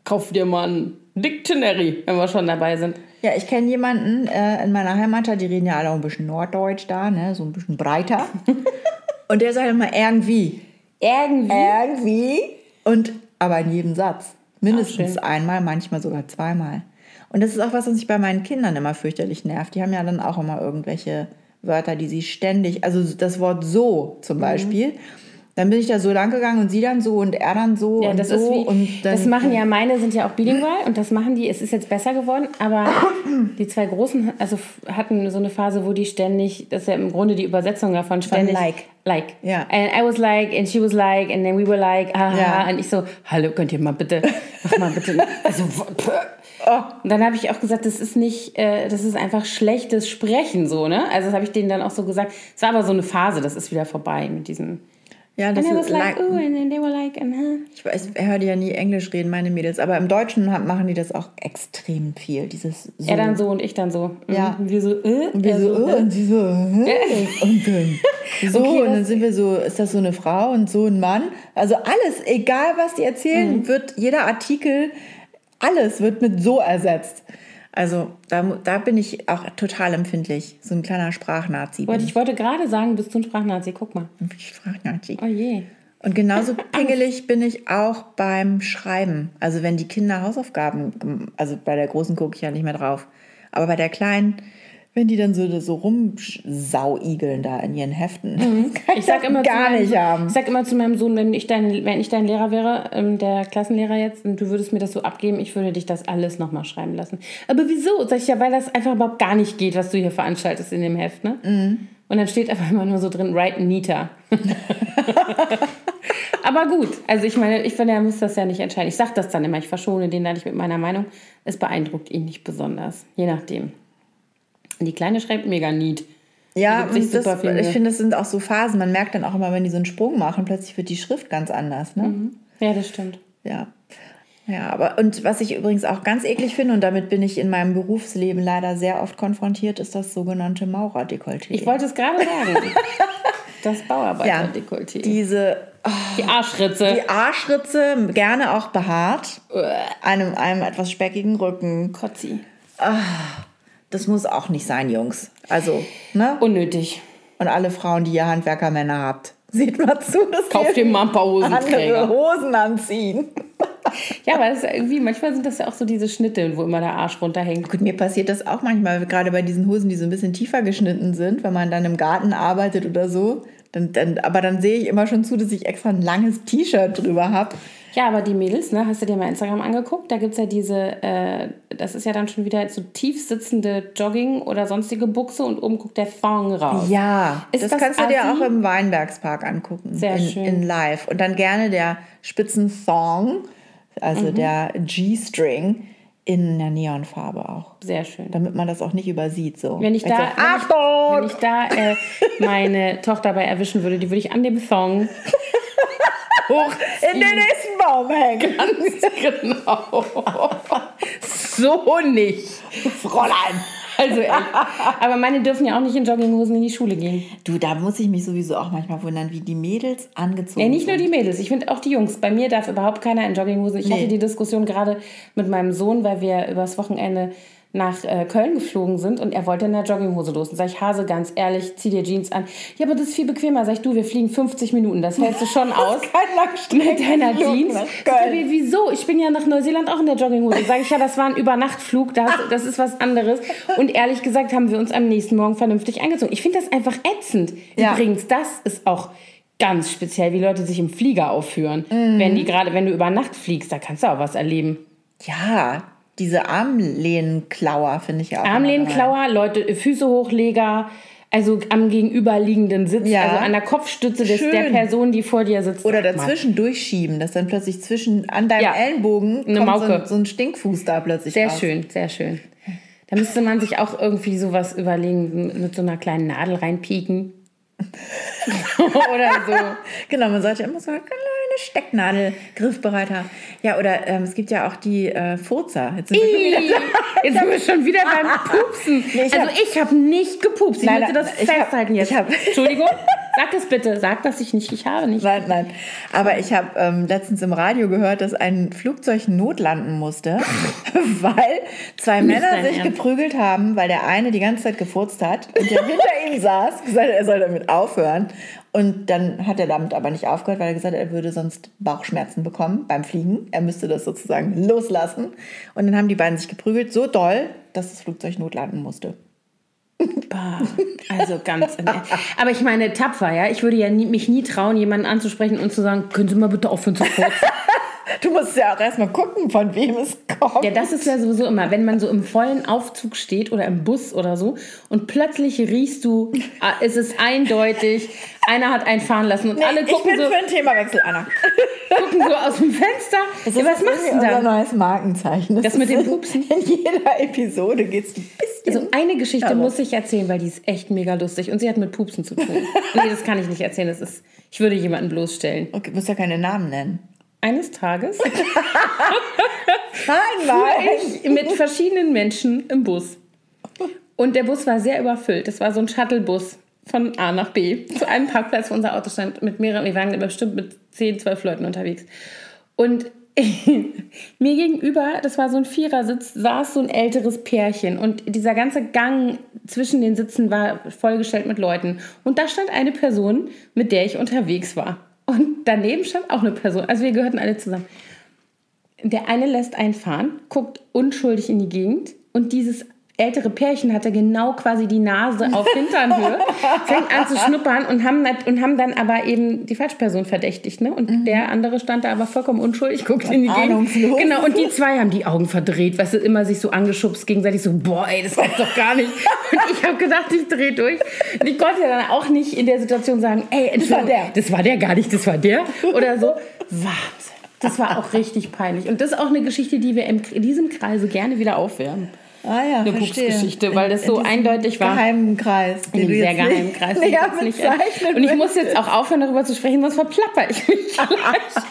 kauf dir mal ein Dictionary, wenn wir schon dabei sind. Ja, ich kenne jemanden äh, in meiner Heimatstadt, die reden ja alle auch ein bisschen Norddeutsch da, ne? so ein bisschen breiter. Und der sagt immer irgendwie. Irgendwie. Irgendwie. Und aber in jedem Satz. Mindestens schön. einmal, manchmal sogar zweimal. Und das ist auch was, was mich bei meinen Kindern immer fürchterlich nervt. Die haben ja dann auch immer irgendwelche Wörter, die sie ständig, also das Wort so Mhm. zum Beispiel. Dann bin ich da so lang gegangen und sie dann so und er dann so Ja, und das so. ist wie, und dann, das machen ja meine, sind ja auch bilingual und das machen die, es ist jetzt besser geworden, aber die zwei Großen also hatten so eine Phase, wo die ständig, das ist ja im Grunde die Übersetzung davon, ständig. like. Like. Ja. And I was like, and she was like, and then we were like, aha. Ja. Und ich so, hallo, könnt ihr mal bitte, mach mal bitte. Also, Oh. und dann habe ich auch gesagt, das ist nicht, äh, das ist einfach schlechtes Sprechen so, ne? Also das habe ich denen dann auch so gesagt. Es war aber so eine Phase, das ist wieder vorbei mit diesem. ja, das ist like, like, ooh, and then they were like, and huh. Ich weiß, ich höre die ja nie Englisch reden, meine Mädels. Aber im Deutschen machen die das auch extrem viel. Dieses so. Er dann so und ich dann so. Ja. Mhm. Wir so, äh? Und wir so, so, oh, äh? und sie so, hä? und dann so, Okay, und dann sind wir so, ist das so eine Frau und so ein Mann? Also alles, egal was die erzählen, Mhm. wird jeder Artikel, alles wird mit so ersetzt. Also da, da bin ich auch total empfindlich. So ein kleiner Sprachnazi. Wollte, ich wollte gerade sagen, bist du ein Sprachnazi? Guck mal. Sprachnazi. Oh je. Und genauso pingelig bin ich auch beim Schreiben. Also wenn die Kinder Hausaufgaben, also bei der Großen gucke ich ja nicht mehr drauf, aber bei der Kleinen, wenn die dann so, so rumsauigeln da in ihren Heften, Mhm. Ich sag das immer gar zu meinem, nicht haben. Ich sag immer zu meinem Sohn, wenn ich dein, wenn ich dein Lehrer wäre, ähm, der Klassenlehrer jetzt, und du würdest mir das so abgeben, ich würde dich das alles nochmal schreiben lassen. Aber wieso? Sag ich ja, weil das einfach überhaupt gar nicht geht, was du hier veranstaltest in dem Heft, ne? Mhm. Und dann steht einfach immer nur so drin, write neater. Aber gut, also ich meine, ich finde, er muss das ja nicht entscheiden. Ich sage das dann immer, ich verschone den da nicht mit meiner Meinung. Es beeindruckt ihn nicht besonders, je nachdem. Die Kleine schreibt mega neat. Ja, und das, ich finde, das sind auch so Phasen. Man merkt dann auch immer, wenn die so einen Sprung machen, plötzlich wird die Schrift ganz anders. Ne? Ja, das stimmt. Ja. Ja, aber und was ich übrigens auch ganz eklig finde, und damit bin ich in meinem Berufsleben leider sehr oft konfrontiert, ist das sogenannte Maurerdekolleté. Ich wollte es gerade sagen. Das Bauarbeiter-Dekolleté. die, Diese Arschritze. die Arschritze, gerne auch behaart, einem, einem etwas speckigen Rücken. Kotzi. Das muss auch nicht sein, Jungs. Also, ne? Unnötig. Und alle Frauen, die ihr Handwerkermänner habt, seht mal zu, dass Kauf dir ihr mal ein paar andere Hosenträger. Hosen anziehen. Ja, aber das ist irgendwie, manchmal sind das ja auch so diese Schnitte, wo immer der Arsch runterhängt. Gut, mir passiert das auch manchmal, gerade bei diesen Hosen, die so ein bisschen tiefer geschnitten sind, wenn man dann im Garten arbeitet oder so. Dann, dann, aber dann sehe ich immer schon zu, dass ich extra ein langes T-Shirt drüber habe. Ja, aber die Mädels, ne, hast du dir mal Instagram angeguckt? Da gibt es ja diese, äh, das ist ja dann schon wieder so tief sitzende Jogging oder sonstige Buchse und oben guckt der Thong raus. Ja, Ist das, das kannst du dir auch im Weinbergspark angucken. Sehr in, schön. In live. Und dann gerne der Spitzen-Thong, also Mhm. der G-String, in der Neonfarbe auch. Sehr schön. Damit man das auch nicht übersieht. So. Wenn ich da, Also, wenn ich, Achtung! wenn ich da äh, meine Tochter bei erwischen würde, die würde ich an dem Thong hoch in den nächsten Baum hängen. Ganz genau. so nicht. Fräulein. Also echt. Aber meine dürfen ja auch nicht in Jogginghosen in die Schule gehen. Du, da muss ich mich sowieso auch manchmal wundern, wie die Mädels angezogen Ja, nicht nur die Mädels, ich finde auch die Jungs. Bei mir darf überhaupt keiner in Jogginghose. Ich Nee. hatte die Diskussion gerade mit meinem Sohn, weil wir übers Wochenende nach äh, Köln geflogen sind und er wollte in der Jogginghose los. Und sag ich, Hase, ganz ehrlich, zieh dir Jeans an. Ja, aber das ist viel bequemer. Sag ich, du, wir fliegen 50 Minuten, das hältst du schon aus. Kein Mit deiner Jeans? Sag ich, wieso? Ich bin ja nach Neuseeland auch in der Jogginghose. Sag ich, ja, das war ein Übernachtflug, das, das ist was anderes. Und ehrlich gesagt haben wir uns am nächsten Morgen vernünftig angezogen. Ich finde das einfach ätzend. Ja. Übrigens, das ist auch ganz speziell, wie Leute sich im Flieger aufführen. Mhm. Wenn die gerade, wenn du über Nacht fliegst, da kannst du auch was erleben. Ja, diese Armlehnenklauer finde ich ja auch. Armlehnenklauer, Leute, Füße hochleger, also am gegenüberliegenden Sitz, Ja. also an der Kopfstütze des, Schön. der Person, die vor dir sitzt. Oder dazwischen durchschieben, dass dann plötzlich zwischen an deinem Ja. Ellenbogen Eine kommt so ein, so ein Stinkfuß da plötzlich Sehr raus. schön, sehr schön. Da müsste man sich auch irgendwie sowas überlegen, mit so einer kleinen Nadel reinpieken. Oder so. Genau, man sollte immer so eine kleine Stecknadel-Griffbereiter. Ja, oder ähm, es gibt ja auch die äh, Furzer. Jetzt sind wir schon wieder, Jetzt sind wir schon wieder beim Pupsen. Nee, ich also hab- ich habe nicht gepupst. Ich Nein, möchte das ich hab- festhalten jetzt. ich hab- Entschuldigung, sag es bitte. Sag, dass ich nicht, ich habe nicht. Nein, nein. Aber ich habe ähm, letztens im Radio gehört, dass ein Flugzeug notlanden musste, weil zwei Nicht Männer sich Ernst. geprügelt haben, weil der eine die ganze Zeit gefurzt hat und der hinter ihm saß, gesagt hat, er soll damit aufhören. Und dann hat er damit aber nicht aufgehört, weil er gesagt hat, er würde sonst Bauchschmerzen bekommen beim Fliegen. Er müsste das sozusagen loslassen. Und dann haben die beiden sich geprügelt, so doll, dass das Flugzeug notlanden musste. Bah, also ganz. im Ernst. Aber ich meine, tapfer, ja. Ich würde ja nie, mich nie trauen, jemanden anzusprechen und zu sagen, können Sie mal bitte aufhören zu furzen. Du musst ja auch erstmal gucken, von wem es kommt. Ja, das ist ja sowieso immer, wenn man so im vollen Aufzug steht oder im Bus oder so und plötzlich riechst du, ah, es ist eindeutig, einer hat einen fahren lassen und alle ich gucken bin so, für einen Themawechsel, Anna. gucken so aus dem Fenster. Das Ja, was machst du unser dann? neues Markenzeichen. Das mit ist dem Pupsen? In jeder Episode geht es ein bisschen. Also eine Geschichte Aber- muss ich erzählen, weil die ist echt mega lustig und sie hat mit Pupsen zu tun. nee, das kann ich nicht erzählen. Das ist, ich würde jemanden bloßstellen. okay, du musst ja keine Namen nennen. Eines Tages fuhr ich mit verschiedenen Menschen im Bus. Und der Bus war sehr überfüllt. Das war so ein Shuttlebus von A nach B zu einem Parkplatz, wo unser Auto stand, mit mehreren, wir waren bestimmt mit 10, 12 Leuten unterwegs. Und mir gegenüber, das war so ein Vierersitz, saß so ein älteres Pärchen. Und dieser ganze Gang zwischen den Sitzen war vollgestellt mit Leuten. Und da stand eine Person, mit der ich unterwegs war. Und daneben stand auch eine Person. Also wir gehörten alle zusammen. Der eine lässt einen fahren, guckt unschuldig in die Gegend und dieses ältere Pärchen hatte genau quasi die Nase auf Hinternhöhe, fängt an zu schnuppern und haben, und haben dann aber eben die Falschperson verdächtigt. Ne? Und der andere stand da aber vollkommen unschuldig, guckt in die Gegend. Genau, und die zwei haben die Augen verdreht, weißt du, immer sich so angeschubst, gegenseitig so, boah, ey, das gibt's doch gar nicht. Und ich habe gedacht, ich drehe durch. Und ich konnte dann auch nicht in der Situation sagen, ey, Entschuldigung, der. das war der gar nicht, das war der. Oder so. Wahnsinn. Das war auch richtig peinlich. Und das ist auch eine Geschichte, die wir in diesem Kreise gerne wieder aufwärmen. Ah ja, Eine. Pupsgeschichte, weil das In- so in eindeutig war. Geheimen Kreis. In einem sehr geheimen Kreis. näher nicht- Und ich muss jetzt auch aufhören, darüber zu sprechen, sonst verplapper ich mich gleich.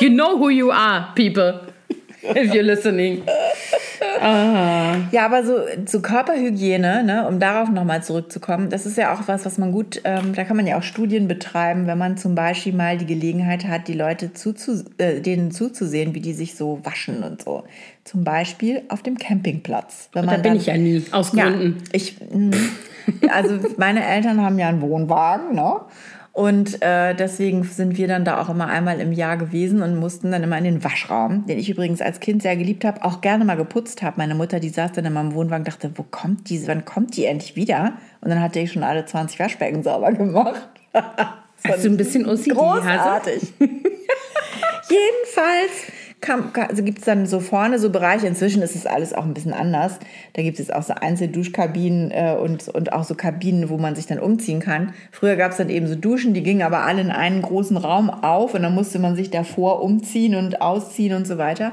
You know who you are, people. If you're listening. Ja, aber so, so Körperhygiene, ne, um darauf nochmal zurückzukommen, das ist ja auch was, was man gut, ähm, da kann man ja auch Studien betreiben, wenn man zum Beispiel mal die Gelegenheit hat, die Leute zuzu, äh, denen zuzusehen, wie die sich so waschen und so. Zum Beispiel auf dem Campingplatz. Da bin dann- ich ja nie, aus ja, Gründen. ich, mm, also meine Eltern haben ja einen Wohnwagen, ne? Und äh, deswegen sind wir dann da auch immer einmal im Jahr gewesen und mussten dann immer in den Waschraum, den ich übrigens als Kind sehr geliebt habe, auch gerne mal geputzt habe. Meine Mutter, die saß dann in meinem Wohnwagen, dachte, wo kommt die, wann kommt die endlich wieder? Und dann hatte ich schon alle 20 Waschbecken sauber gemacht. Hast du ein bisschen OCD? Großartig. Jedenfalls also gibt es dann so vorne so Bereiche. Inzwischen ist es alles auch ein bisschen anders. Da gibt es auch so Einzelduschkabinen äh, und, und auch so Kabinen, wo man sich dann umziehen kann. Früher gab es dann eben so Duschen, die gingen aber alle in einen großen Raum auf und dann musste man sich davor umziehen und ausziehen und so weiter.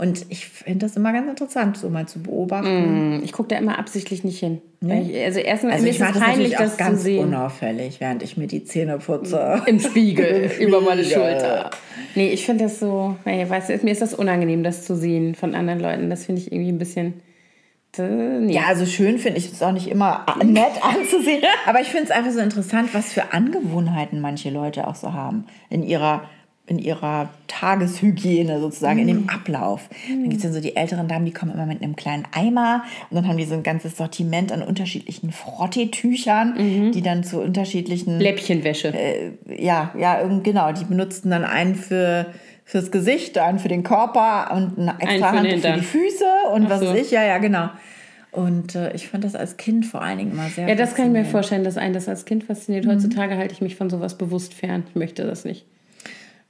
Und ich finde das immer ganz interessant, so mal zu beobachten. Ich gucke da immer absichtlich nicht hin. Weil Ich, also erstmal Also mir ich ist es das peinlich, das auch zu ganz sehen. unauffällig, während ich mir die Zähne putze. Im Spiegel, Im über meine. Schulter. Nee, ich finde das so, nee, weißt du, mir ist das unangenehm, das zu sehen von anderen Leuten. Das finde ich irgendwie ein bisschen. Nee. Ja, also schön finde ich es auch nicht immer nett anzusehen. Aber ich finde es einfach so interessant, was für Angewohnheiten manche Leute auch so haben in ihrer, in ihrer Tageshygiene sozusagen, in dem Ablauf. Dann gibt es dann so die älteren Damen, die kommen immer mit einem kleinen Eimer und dann haben die so ein ganzes Sortiment an unterschiedlichen Frotteetüchern, die dann zu unterschiedlichen Läppchenwäsche. ja, ja, irgend- genau. Die benutzten dann einen für fürs Gesicht, einen für den Körper und eine extra Hand für die Füße und Ach was so. weiß ich. Ja, ja, genau. Und äh, ich fand das als Kind vor allen Dingen immer sehr Ja, das kann ich mir vorstellen, dass einen das als Kind fasziniert. Mhm. Heutzutage halte ich mich von sowas bewusst fern. Ich möchte das nicht.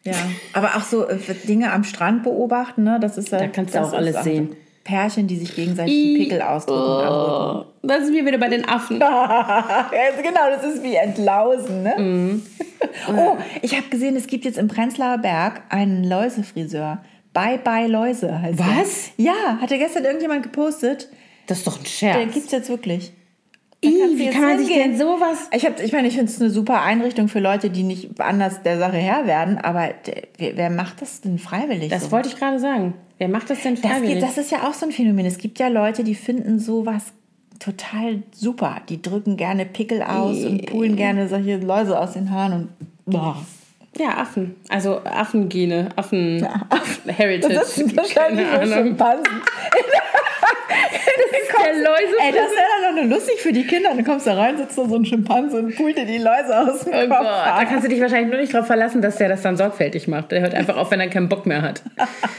Ja, aber auch so äh, Dinge am Strand beobachten, ne? Das ist ja, Da kannst du auch alles ist sehen. Pärchen, die sich gegenseitig die Pickel ausdrücken. Oh, das ist wie wieder bei den Affen. Also genau, das ist wie Entlausen, ne? Mhm. Oh, ich habe gesehen, es gibt jetzt im Prenzlauer Berg einen Läusefriseur. Bye Bye Läuse heißt Was? Der. Ja, hatte gestern irgendjemand gepostet. Das ist doch ein Den Scherz. gibt's jetzt wirklich. Du wie kann man sich denn sowas... Ich, hab, ich meine, ich finde es eine super Einrichtung für Leute, die nicht anders der Sache Herr werden, aber wer, wer macht das denn freiwillig? Das so? wollte ich gerade sagen. Wer macht das denn das, freiwillig? geht, das ist ja auch so ein Phänomen. Es gibt ja Leute, die finden sowas total super. Die drücken gerne Pickel aus und pulen gerne solche Läuse aus den Haaren und boah. ja, Affen. Also Affengene, Affen... Affen. Heritage. Das sind wahrscheinlich Keine Ahnung. Schimpansen. Der Läuse... Ey, das wäre dann doch nur lustig für die Kinder. Dann kommst du da rein, sitzt da so ein Schimpanse und pult dir die Läuse aus dem Oh Kopf. Gott, da kannst du dich wahrscheinlich nur nicht darauf verlassen, dass der das dann sorgfältig macht. Der hört einfach auf, wenn er keinen Bock mehr hat.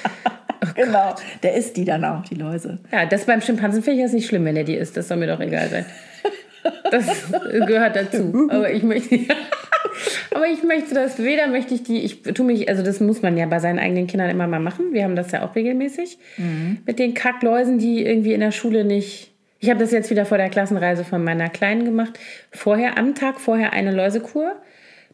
genau. Der isst die dann auch, die Läuse. Ja, das beim Schimpansen finde ich jetzt nicht schlimm, wenn er die isst. Das soll mir doch egal sein. Das gehört dazu. Aber ich möchte, aber ich möchte das weder möchte ich die. Ich tue mich, also das muss man ja bei seinen eigenen Kindern immer mal machen. Wir haben das ja auch regelmäßig mit den Kackläusen, die irgendwie in der Schule nicht. Ich habe das jetzt wieder vor der Klassenreise von meiner Kleinen gemacht. Vorher, am Tag vorher eine Läusekur.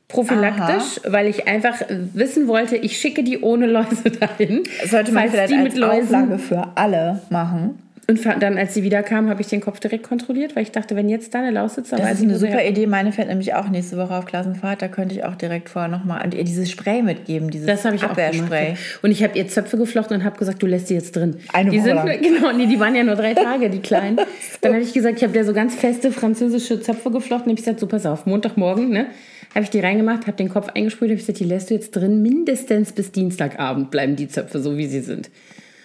Prophylaktisch, weil ich einfach wissen wollte, ich schicke die ohne Läuse dahin. Sollte man vielleicht die als mit Läusen Auflage für alle machen. Und dann, als sie wiederkam, habe ich den Kopf direkt kontrolliert, weil ich dachte, wenn jetzt da eine Laus sitzt, dann Das ist eine sie super. Idee. Meine fährt nämlich auch nächste Woche auf Klassenfahrt. Da könnte ich auch direkt vorher nochmal ihr dieses Spray mitgeben, dieses Das habe ich auch Abwehrspray. Und ich habe ihr Zöpfe geflochten und habe gesagt, du lässt die jetzt drin. Eine die Woche sind, lang. Genau, nee, die waren ja nur drei Tage, die Kleinen. Dann habe ich gesagt, ich habe dir so ganz feste französische Zöpfe geflochten. Habe ich gesagt, so pass auf, Montagmorgen, ne? Habe ich die reingemacht, habe den Kopf eingesprüht, habe ich gesagt, die lässt du jetzt drin. Mindestens bis Dienstagabend bleiben die Zöpfe so, wie sie sind.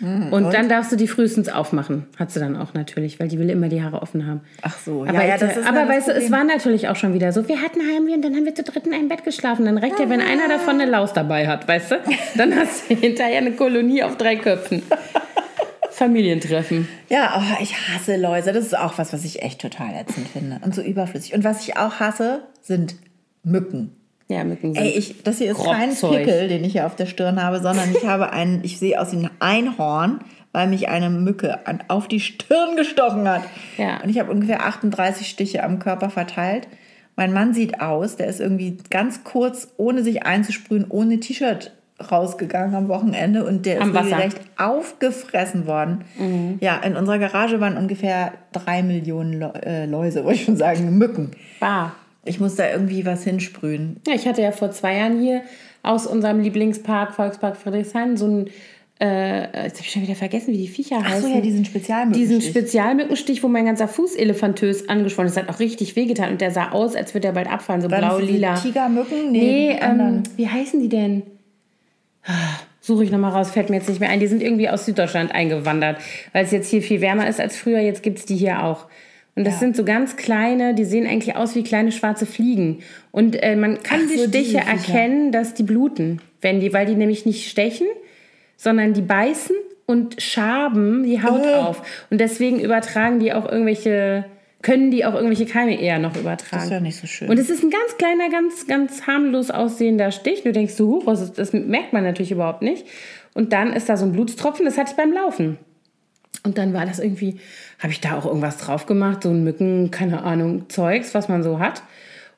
Hm, und, dann darfst du die frühestens aufmachen. Hat sie dann auch natürlich, weil die will immer die Haare offen haben. Ach so, Aber, ja, ja, das ist aber weißt du, es war natürlich auch schon wieder so. Wir hatten Heimweh und dann haben wir zu dritt in einem Bett geschlafen. Dann reicht ja, wenn einer davon eine Laus dabei hat, weißt du? Dann hast du hinterher eine Kolonie auf drei Köpfen. Familientreffen. Ja, oh, ich hasse Läuse. Das ist auch was, was ich echt total ätzend finde. Und so überflüssig. Und was ich auch hasse, sind Mücken. Ja, sind. Ey, ich, das hier ist kein. Pickel, den ich hier auf der Stirn habe, sondern ich habe einen, ich sehe aus wie ein Einhorn, weil mich eine Mücke an, auf die Stirn gestochen hat. Ja. Und ich habe ungefähr 38 Stiche am Körper verteilt. Mein Mann sieht aus, der ist irgendwie ganz kurz, ohne sich einzusprühen, ohne T-Shirt rausgegangen am Wochenende und der Am ist. Mhm. regelrecht aufgefressen worden. Ja, in unserer Garage waren ungefähr drei Millionen äh, Läuse, wollte ich schon sagen, Mücken. Bar. Ich muss da irgendwie was hinsprühen. Ja, ich hatte ja vor zwei Jahren hier aus unserem Lieblingspark, Volkspark Friedrichshain, so ein. Äh, jetzt habe ich schon wieder vergessen, wie die Viecher Ach heißen. so, ja, diesen Spezialmückenstich. Diesen Spezialmückenstich, wo mein ganzer Fuß elefantös angeschwollen ist. Das hat auch richtig wehgetan. Und der sah aus, als würde er bald abfallen, so blau-lila. Tigermücken? Nee, anderen. ähm, wie heißen die denn? Suche ich nochmal raus, fällt mir jetzt nicht mehr ein. Die sind irgendwie aus Süddeutschland eingewandert, weil es jetzt hier viel wärmer ist als früher. Jetzt gibt es die hier auch. Und das Ja. sind so ganz kleine, die sehen eigentlich aus wie kleine schwarze Fliegen. Und äh, man kann Ach die so, Stiche Viecher. erkennen, dass die bluten, wenn die, weil die nämlich nicht stechen, sondern die beißen und schaben die Haut Äh. auf. Und deswegen übertragen die auch irgendwelche, können die auch irgendwelche Keime eher noch übertragen. Das ist ja nicht so schön. Und es ist ein ganz kleiner, ganz, ganz harmlos aussehender Stich. Du denkst so, huch, das merkt man natürlich überhaupt nicht. Und dann ist da so ein Blutstropfen, das hatte ich beim Laufen. Und dann war das irgendwie, habe ich da auch irgendwas drauf gemacht, so ein Mücken, keine Ahnung, Zeugs, was man so hat.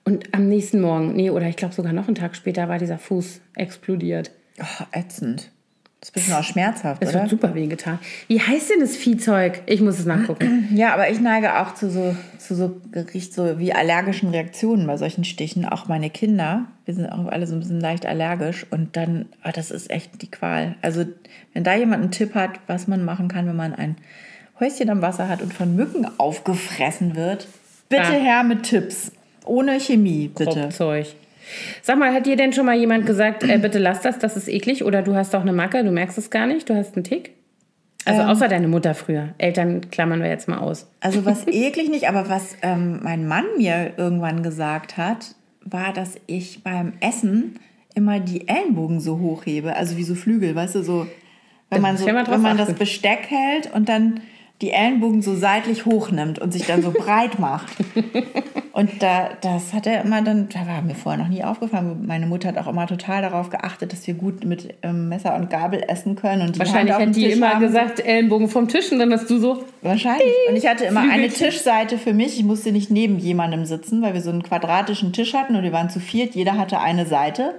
Und am nächsten Morgen, nee, oder ich glaube sogar noch einen Tag später, war dieser Fuß explodiert. Oh, ätzend. Das ist ein bisschen auch schmerzhaft, Es oder? hat super weh getan. Wie heißt denn das Viehzeug? Ich muss es nachgucken. Ja, aber ich neige auch zu so, zu so Gericht, so wie allergischen Reaktionen bei solchen Stichen. Auch meine Kinder, wir sind auch alle so ein bisschen leicht allergisch. Und dann, ah, das ist echt die Qual. Also, wenn da jemand einen Tipp hat, was man machen kann, wenn man ein Häuschen am Wasser hat und von Mücken aufgefressen wird, bitte Ah. her mit Tipps. Ohne Chemie, bitte. Zeug. Sag mal, hat dir denn schon mal jemand gesagt, äh, bitte lass das, das ist eklig? Oder du hast doch eine Macke, du merkst es gar nicht, du hast einen Tick? Also Ähm. außer deine Mutter früher. Eltern klammern wir jetzt mal aus. Also was eklig nicht, aber was ähm, mein Mann mir irgendwann gesagt hat, war, dass ich beim Essen immer die Ellenbogen so hochhebe, also wie so Flügel, weißt du, so wenn man so, wenn man das. Besteck hält und dann die Ellenbogen so seitlich hochnimmt und sich dann so breit macht. Und da, das hat er immer dann, da war mir vorher noch nie aufgefallen. Meine Mutter hat auch immer total darauf geachtet, dass wir gut mit ähm, Messer und Gabel essen können. Und Wahrscheinlich hat die Tisch immer haben. gesagt, Ellenbogen vom Tisch und dann hast du so, Wahrscheinlich. Und ich hatte immer eine. Tischseite für mich. Ich musste nicht neben jemandem sitzen, weil wir so einen quadratischen Tisch hatten und wir waren zu viert. Jeder hatte eine Seite.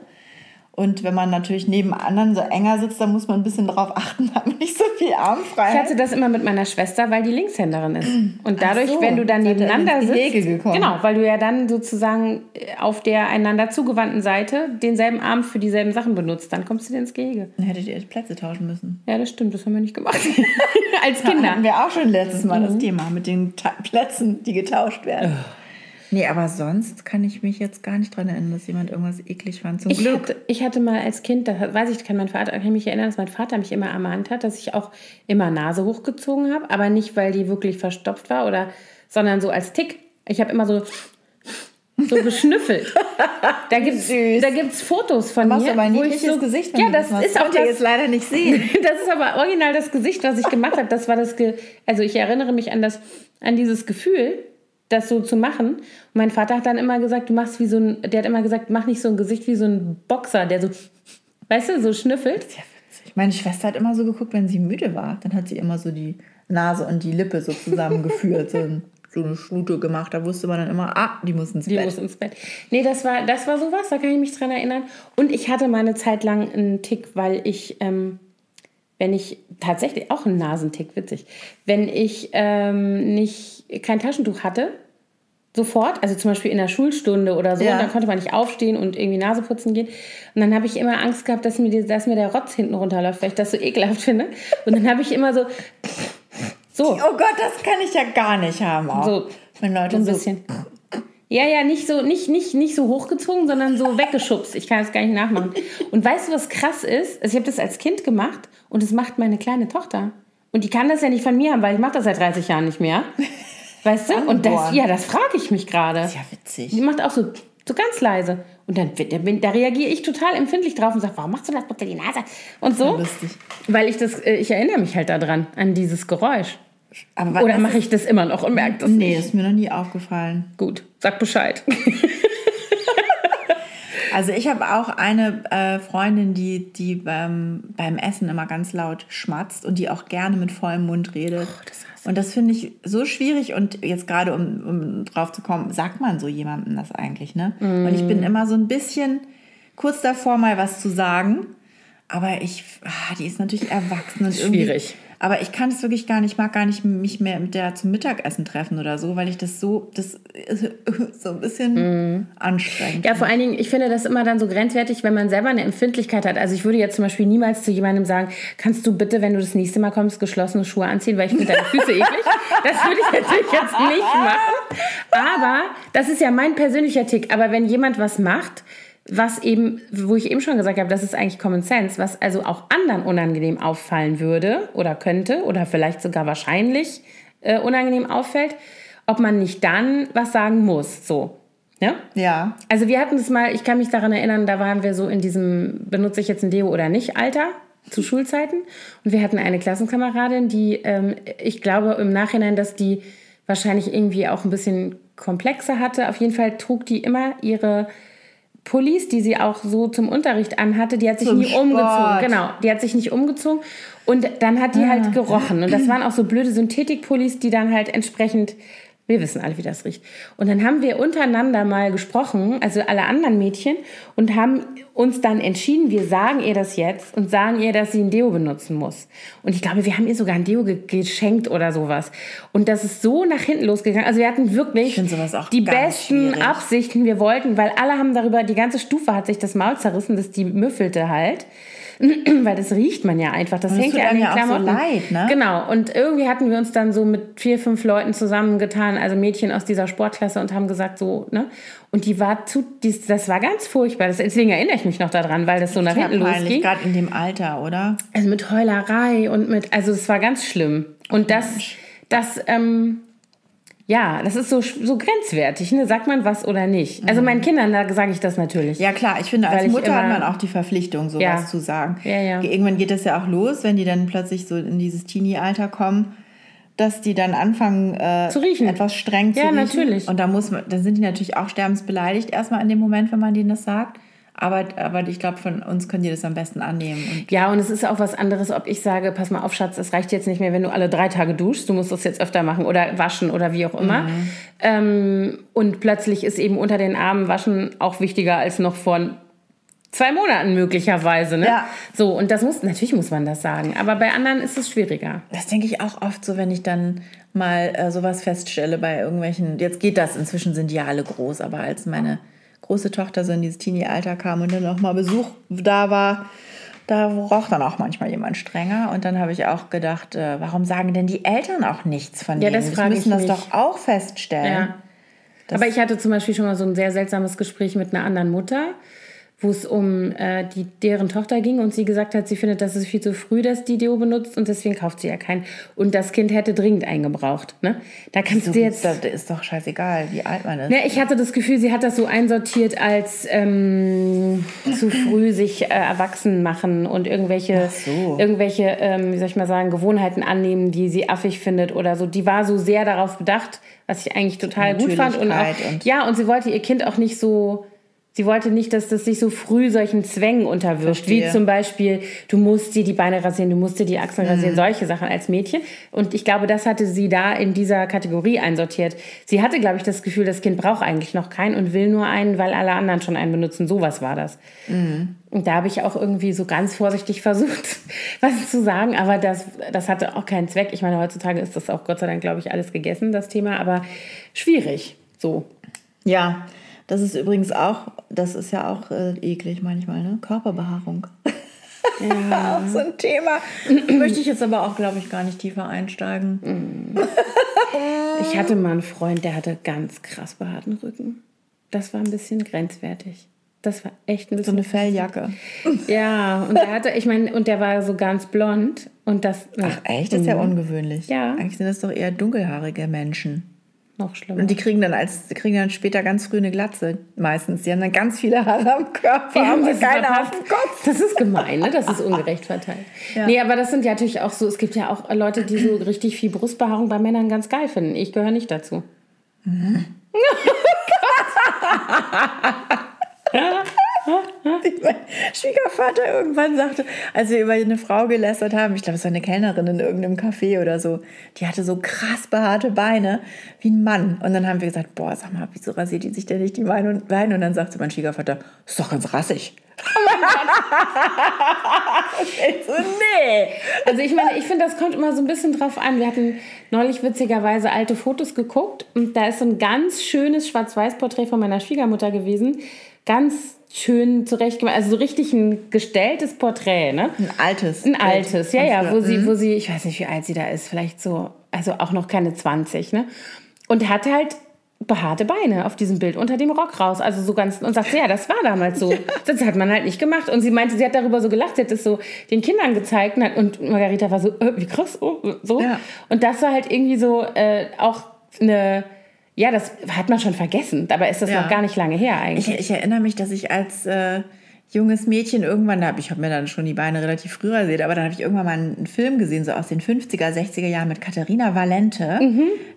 Und wenn man natürlich neben anderen so enger sitzt, dann muss man ein bisschen drauf achten, damit man nicht so viel Armfreiheit. Ich hatte das immer mit meiner Schwester, weil die Linkshänderin ist. Und dadurch, so, wenn du dann nebeneinander sitzt, gekommen. genau, weil du ja dann sozusagen äh, auf der einander zugewandten Seite denselben Arm für dieselben Sachen benutzt, dann kommst du dir ins Gehege. Dann hättet ihr Plätze tauschen müssen. Ja, das stimmt, das haben wir nicht gemacht. Als Da Kinder. hatten wir auch schon letztes Mal Mhm. das Thema mit den Ta Plätzen, die getauscht werden. Nee, aber sonst kann ich mich jetzt gar nicht dran erinnern, dass jemand irgendwas eklig fand. Zum Ich Glück. hatte, ich hatte mal als Kind, da weiß ich, kann mein Vater, kann ich mich erinnern, dass mein Vater mich immer ermahnt hat, dass ich auch immer Nase hochgezogen habe, aber nicht, weil die wirklich verstopft war oder, sondern so als Tick. Ich habe immer so so geschnüffelt. Da da gibt's Fotos von mir, aber ein wo ich so, Gesicht, ja, du das machst. ist auch das, jetzt leider nicht sehen. das ist aber original das Gesicht, was ich gemacht habe. Das war das, Ge also ich erinnere mich an das, an dieses Gefühl, das so zu machen. Und mein Vater hat dann immer gesagt, du machst wie so ein, der hat immer gesagt, mach nicht so ein Gesicht wie so ein Boxer, der so, weißt du, so schnüffelt. Ja, witzig. Meine Schwester hat immer so geguckt, wenn sie müde war. Dann hat sie immer so die Nase und die Lippe so zusammengeführt, so, so eine Schnute gemacht. Da wusste man dann immer, ah, die muss ins Die Bett. muss ins Bett. Nee, das war, das war sowas, da kann ich mich dran erinnern. Und ich hatte mal eine Zeit lang einen Tick, weil ich, ähm, wenn ich tatsächlich auch einen Nasentick, witzig, wenn ich ähm, nicht kein Taschentuch hatte, sofort, also zum Beispiel in der Schulstunde oder so, Ja. dann konnte man nicht aufstehen und irgendwie Nase putzen gehen. Und dann habe ich immer Angst gehabt, dass mir, die, dass mir der Rotz hinten runterläuft, weil ich das so ekelhaft finde. Und dann habe ich immer so, so, Oh Gott, das kann ich ja gar nicht haben. Auch. So. Wenn Leute so ein bisschen. Ja, ja, nicht so, nicht, nicht, nicht so hochgezogen, sondern so weggeschubst. Ich kann es gar nicht nachmachen. Und weißt du, was krass ist? Also ich habe das als Kind gemacht und das macht meine kleine Tochter. Und die kann das ja nicht von mir haben, weil ich mache das seit 30 Jahren nicht mehr. Weißt du? Und das, ja, das frage ich mich gerade. ist ja witzig. Die macht auch so, so ganz leise. Und dann da, reagiere ich total empfindlich drauf und sage, warum machst du das unter die Nase? Und so. lustig. Weil ich das, äh, ich erinnere mich halt daran, an dieses Geräusch. Aber Oder mache ich das immer noch und merke das Nee, nicht? ist mir noch nie aufgefallen. Gut, sag Bescheid. Also ich habe auch eine äh, Freundin, die, die beim, beim Essen immer ganz laut schmatzt und die auch gerne mit vollem Mund redet. das und das finde ich so schwierig und jetzt gerade um, um drauf zu kommen, sagt man so jemandem das eigentlich, ne? Und ich bin immer so ein bisschen kurz davor mal was zu sagen, aber ich, ah, die ist natürlich erwachsen und irgendwie- Schwierig. Aber ich kann es wirklich gar nicht, ich mag gar nicht mich mehr mit der zum Mittagessen treffen oder so, weil ich das so, das so ein bisschen anstrengend. Ja, vor allen Dingen, ich finde das immer dann so grenzwertig, wenn man selber eine Empfindlichkeit hat. Also ich würde jetzt zum Beispiel niemals zu jemandem sagen, kannst du bitte, wenn du das nächste Mal kommst, geschlossene Schuhe anziehen, weil ich finde deine Füße eklig. Das würde ich natürlich jetzt nicht machen. Aber das ist ja mein persönlicher Tick. Aber wenn jemand was macht, was eben, wo ich eben schon gesagt habe, das ist eigentlich Common Sense, was also auch anderen unangenehm auffallen würde oder könnte oder vielleicht sogar wahrscheinlich äh, unangenehm auffällt, ob man nicht dann was sagen muss. So. Ja? Ja. Also wir hatten es mal, ich kann mich daran erinnern, da waren wir so in diesem, benutze ich jetzt ein Deo oder nicht, Alter, zu Schulzeiten. Und wir hatten eine Klassenkameradin, die, ähm, ich glaube im Nachhinein, dass die wahrscheinlich irgendwie auch ein bisschen komplexer hatte. Auf jeden Fall trug die immer ihre Pullis, die sie auch so zum Unterricht anhatte, die hat sich Zum nie umgezogen. Sport. Genau, die hat sich nicht umgezogen. Und dann hat die Ah. halt gerochen. Und das waren auch so blöde Synthetikpullis, die dann halt entsprechend, wir wissen alle, wie das riecht. Und dann haben wir untereinander mal gesprochen, also alle anderen Mädchen, und haben uns dann entschieden, wir sagen ihr das jetzt und sagen ihr, dass sie ein Deo benutzen muss. Und ich glaube, wir haben ihr sogar ein Deo ge geschenkt oder sowas. Und das ist so nach hinten losgegangen. Also wir hatten wirklich die besten schwierig. Absichten. Wir wollten, weil alle haben darüber, die ganze Stufe hat sich das Maul zerrissen, dass die müffelte halt. Weil das riecht man ja einfach. Das es hängt ja an den auch so Klamotten. leid, ne? Genau. Und irgendwie hatten wir uns dann so mit vier, fünf Leuten zusammengetan, also Mädchen aus dieser Sportklasse und haben gesagt so, ne? Und die war zu, die, das war ganz furchtbar. Das, deswegen erinnere ich mich noch daran, weil das so nach hinten losging. gerade in dem Alter, oder? Also mit Heulerei und mit, also es war ganz schlimm. Und das, das, ähm, ja, das ist so, so grenzwertig, ne? Sagt man was oder nicht? Also meinen Kindern da sage ich das natürlich. Ja klar, ich finde, als Mutter hat immer- man auch die Verpflichtung, sowas Ja. zu sagen. Ja, ja. Irgendwann geht das ja auch los, wenn die dann plötzlich so in dieses Teenie-Alter kommen, dass die dann anfangen, äh, Zu riechen. etwas streng zu Ja, riechen. natürlich. Und da muss man, dann sind die natürlich auch sterbensbeleidigt erstmal in dem Moment, wenn man denen das sagt. Aber, aber ich glaube, von uns können die das am besten annehmen. Und Ja, und es ist auch was anderes, ob ich sage, pass mal auf, Schatz, es reicht jetzt nicht mehr, wenn du alle drei Tage duschst, du musst das jetzt öfter machen oder waschen oder wie auch immer. Ähm, und plötzlich ist eben unter den Armen waschen auch wichtiger als noch vor zwei Monaten möglicherweise. Ne? Ja. So, und das muss, natürlich muss man das sagen, aber bei anderen ist es schwieriger. Das denke ich auch oft so, wenn ich dann mal äh, sowas feststelle bei irgendwelchen. Jetzt geht das, inzwischen sind die ja alle groß, aber als meine große Tochter so in dieses Teenie-Alter kam und dann auch mal Besuch da war, da roch dann auch manchmal jemand strenger. Und dann habe ich auch gedacht, äh, warum sagen denn die Eltern auch nichts von Ja, denen? das müssen das mich. doch auch feststellen. Ja. Aber ich hatte zum Beispiel schon mal so ein sehr seltsames Gespräch mit einer anderen Mutter, wo es um äh, die, deren Tochter ging und sie gesagt hat, sie findet, das ist viel zu früh, dass die Deo benutzt und deswegen kauft sie ja keinen. Und das Kind hätte dringend einen gebraucht. Ne? Da kannst So, du jetzt. das ist doch scheißegal, wie alt man ist. Ja, ich hatte das Gefühl, sie hat das so einsortiert als ähm, zu früh sich äh, erwachsen machen und irgendwelche, so. irgendwelche ähm, wie soll ich mal sagen, Gewohnheiten annehmen, die sie affig findet oder so. Die war so sehr darauf bedacht, was ich eigentlich total gut fand. Und, auch, und- ja, und sie wollte ihr Kind auch nicht so. Sie wollte nicht, dass das sich so früh solchen Zwängen unterwirft, Verstehe. wie zum Beispiel, du musst dir die Beine rasieren, du musst dir die Achseln rasieren, Mhm. solche Sachen als Mädchen. Und ich glaube, das hatte sie da in dieser Kategorie einsortiert. Sie hatte, glaube ich, das Gefühl, das Kind braucht eigentlich noch keinen und will nur einen, weil alle anderen schon einen benutzen. Sowas war das. Mhm. Und da habe ich auch irgendwie so ganz vorsichtig versucht, was zu sagen, aber das, das hatte auch keinen Zweck. Ich meine, heutzutage ist das auch Gott sei Dank, glaube ich, alles gegessen, das Thema, aber schwierig. So. Ja, das ist übrigens auch, das ist ja auch äh, eklig manchmal, ne? Körperbehaarung. auch so ein Thema. Möchte ich jetzt aber auch, glaube ich, gar nicht tiefer einsteigen. Ich hatte mal einen Freund, der hatte ganz krass behaarten Rücken. Das war ein bisschen grenzwertig. Das war echt ein So bisschen. eine Felljacke. ja, und der hatte, ich meine, und der war so ganz blond. Und das. Ach echt? Das ist ja ungewöhnlich. Ja. Eigentlich sind das doch eher dunkelhaarige Menschen. Noch schlimmer. Und die kriegen dann als die kriegen dann später ganz früh eine Glatze meistens. Die haben dann ganz viele Haare am Körper, Die haben aber keine auf dem Kopf. Das ist gemein, ne? Das ist ungerecht verteilt. Ja. Nee, aber das sind ja natürlich auch so, es gibt ja auch Leute, die so richtig viel Brustbehaarung bei Männern ganz geil finden. Ich gehöre nicht dazu. Mein Schwiegervater irgendwann sagte, als wir über eine Frau gelästert haben, ich glaube, es war eine Kellnerin in irgendeinem Café oder so, die hatte so krass behaarte Beine wie ein Mann. Und dann haben wir gesagt, boah, sag mal, wieso rasiert die sich denn nicht die Beine und Beine? Und dann sagte mein Schwiegervater, ist doch ganz rassig. So, nee. Also ich meine, ich finde, das kommt immer so ein bisschen drauf an. Wir hatten neulich witzigerweise alte Fotos geguckt und da ist so ein ganz schönes Schwarz-Weiß-Porträt von meiner Schwiegermutter gewesen. Ganz schön zurechtgemacht, also so richtig ein gestelltes Porträt, ne? Ein altes. Ein altes, ja, ja, wo Mhm. sie, wo sie, ich weiß nicht, wie alt sie da ist, vielleicht so, also auch noch keine 20, ne? Und hat halt behaarte Beine auf diesem Bild unter dem Rock raus, also so ganz, und sagt, ja, das war damals so. Das hat man halt nicht gemacht. Und sie meinte, sie hat darüber so gelacht, sie hat es so den Kindern gezeigt und, hat, und Margarita war so, äh, wie krass, oh, so. Ja. Und das war halt irgendwie so äh, auch eine, ja, das hat man schon vergessen, dabei ist das Ja. noch gar nicht lange her Ich, eigentlich. ich erinnere mich, dass ich als äh, junges Mädchen irgendwann, da hab, ich habe mir dann schon die Beine relativ früh rasiert, aber dann habe ich irgendwann mal einen Film gesehen, so aus den 50er, 60er Jahren mit Katharina Valente,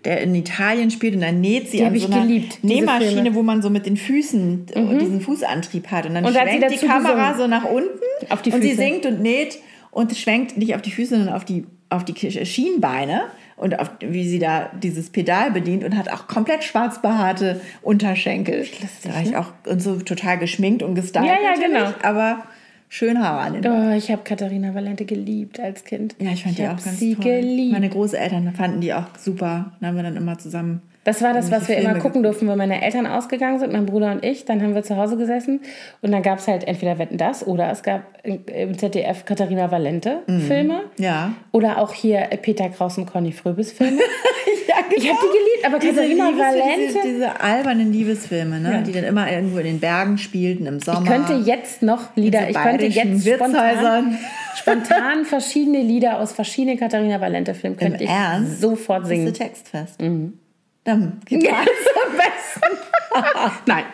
der in Italien spielt und dann näht sie Mhm. Die an hab so ich einer geliebt, Nähmaschine. Mhm. wo man so mit den Füßen äh, diesen Fußantrieb hat und dann Und da schwenkt die dazu Kamera gesungen. so nach unten Auf die und sie Füße. singt und näht und schwenkt nicht auf die Füße, sondern auf die, auf die Schienbeine und auf, wie sie da dieses Pedal bedient und hat auch komplett schwarz behaarte Unterschenkel. da war ich auch und so total geschminkt und gestylt. Ja, ja, genau. Aber schön Haare an den Beinen. Oh, ich habe Katharina Valente geliebt als Kind. Ja, ich fand die hab auch ganz sie toll. geliebt. Meine Großeltern fanden die auch super. Dann haben wir dann immer zusammen. Das war das, was wir immer gucken durften, wenn meine Eltern ausgegangen sind, mein Bruder und ich. Dann haben wir zu Hause gesessen und dann gab es halt entweder Wetten das oder es gab im ZDF Katharina Valente Filme. Ja. Oder auch hier Peter Kraus und Conny Fröbis Filme. ja Ich habe die geliebt, aber Diese, Katharina Liebes- Valente. diese, diese albernen Liebesfilme, ne? Ja. die dann immer irgendwo in den Bergen spielten im Sommer. Ich könnte jetzt noch Lieder, ich könnte jetzt spontan, spontan verschiedene Lieder aus verschiedenen Katharina Valente Filmen könnte ich Ernst? sofort Bist du singen. textfest? Dann gibt es am besten. Nein.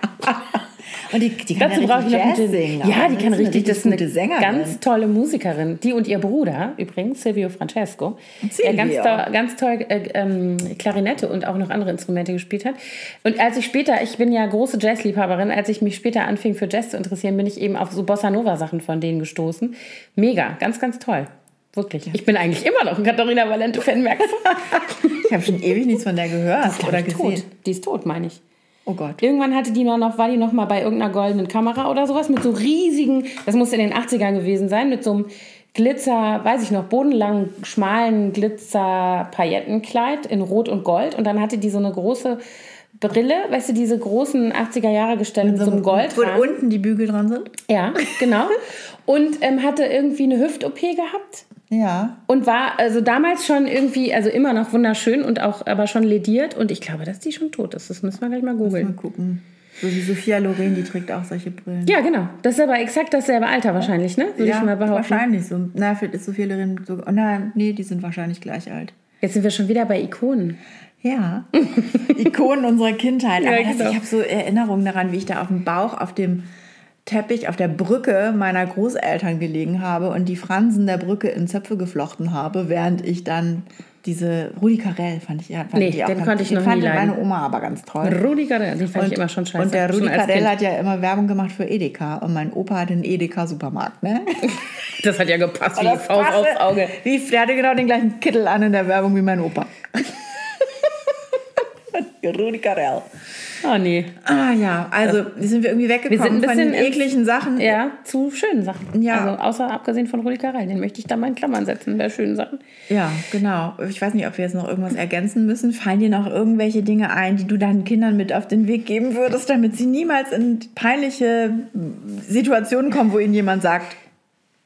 Und die, die kann Dazu ja brauche ich richtig noch Jazz einen singen. Ja, die kann richtig, das ist eine gute Sängerin. ganz tolle Musikerin. Die und ihr Bruder, übrigens, Silvio Francesco, der ganz, Silvio. toll, ganz toll äh, ähm, Klarinette und auch noch andere Instrumente gespielt hat. Und als ich später, ich bin ja große Jazzliebhaberin, als ich mich später anfing für Jazz zu interessieren, bin ich eben auf so Bossa Nova Sachen von denen gestoßen. Mega, ganz, ganz toll. Wirklich. Ich bin eigentlich immer noch ein Katharina Valente-Fan, merkst du? Ich habe schon ewig nichts von der gehört Glaub oder ich, gesehen. tot. Die ist tot, meine ich. Oh Gott. Irgendwann hatte die noch, war die noch mal bei irgendeiner goldenen Kamera oder sowas mit so riesigen, das muss in den 80ern gewesen sein, mit so einem Glitzer, weiß ich noch, bodenlangen, schmalen Glitzer-Paillettenkleid in Rot und Gold. Und dann hatte die so eine große Brille, weißt du, diese großen 80er Jahre Gestelle mit so einem Gold. Wo unten die Bügel dran sind? Ja, genau. und ähm, hatte irgendwie eine Hüft-OP gehabt. Ja. Und war also damals schon irgendwie, also immer noch wunderschön und auch aber schon lediert. Und ich glaube, dass die schon tot ist. Das müssen wir gleich mal Mal googeln. gucken. So wie Sophia Loren, die trägt auch solche Brillen. Ja, genau. Das ist aber exakt dasselbe Alter wahrscheinlich, ne? Würde ich mal behaupten. wahrscheinlich so. Na, vielleicht ist Sophia Loren so. Oh nein, nee, die sind wahrscheinlich gleich alt. Jetzt sind wir schon wieder bei Ikonen. Ja. Ikonen unserer Kindheit. Ja, Aber das, genau. ich habe so Erinnerungen daran, wie ich da auf dem Bauch, auf dem Teppich, auf der Brücke meiner Großeltern gelegen habe und die Fransen der Brücke in Zöpfe geflochten habe, während ich dann diese Rudi Carell fand ich, ja, fand Nee, den ganz, konnte ich den noch fand nie meine Oma aber ganz toll. Rudi Carell, den fand ich immer schon scheiße. Und der Rudi Carell hat ja immer Werbung gemacht für Edeka. Und mein Opa hat einen Edeka-Supermarkt, ne? Das hat ja gepasst wie Und Faust aufs Auge. Wie, der hatte genau den gleichen Kittel an in der Werbung wie mein Opa. Rudi Carell. Oh nee. Ah ja, also sind wir irgendwie weggekommen Wir sind ein von den bisschen ekligen Sachen. Ja, zu schönen Sachen. Ja. Also außer abgesehen von Rudi Carell, den möchte ich da mal in Klammern setzen, bei schönen Sachen. Ja, genau. Ich weiß nicht, ob wir jetzt noch irgendwas ergänzen müssen. Fallen dir noch irgendwelche Dinge ein, die du deinen Kindern mit auf den Weg geben würdest, damit sie niemals in peinliche Situationen kommen, wo ihnen jemand sagt,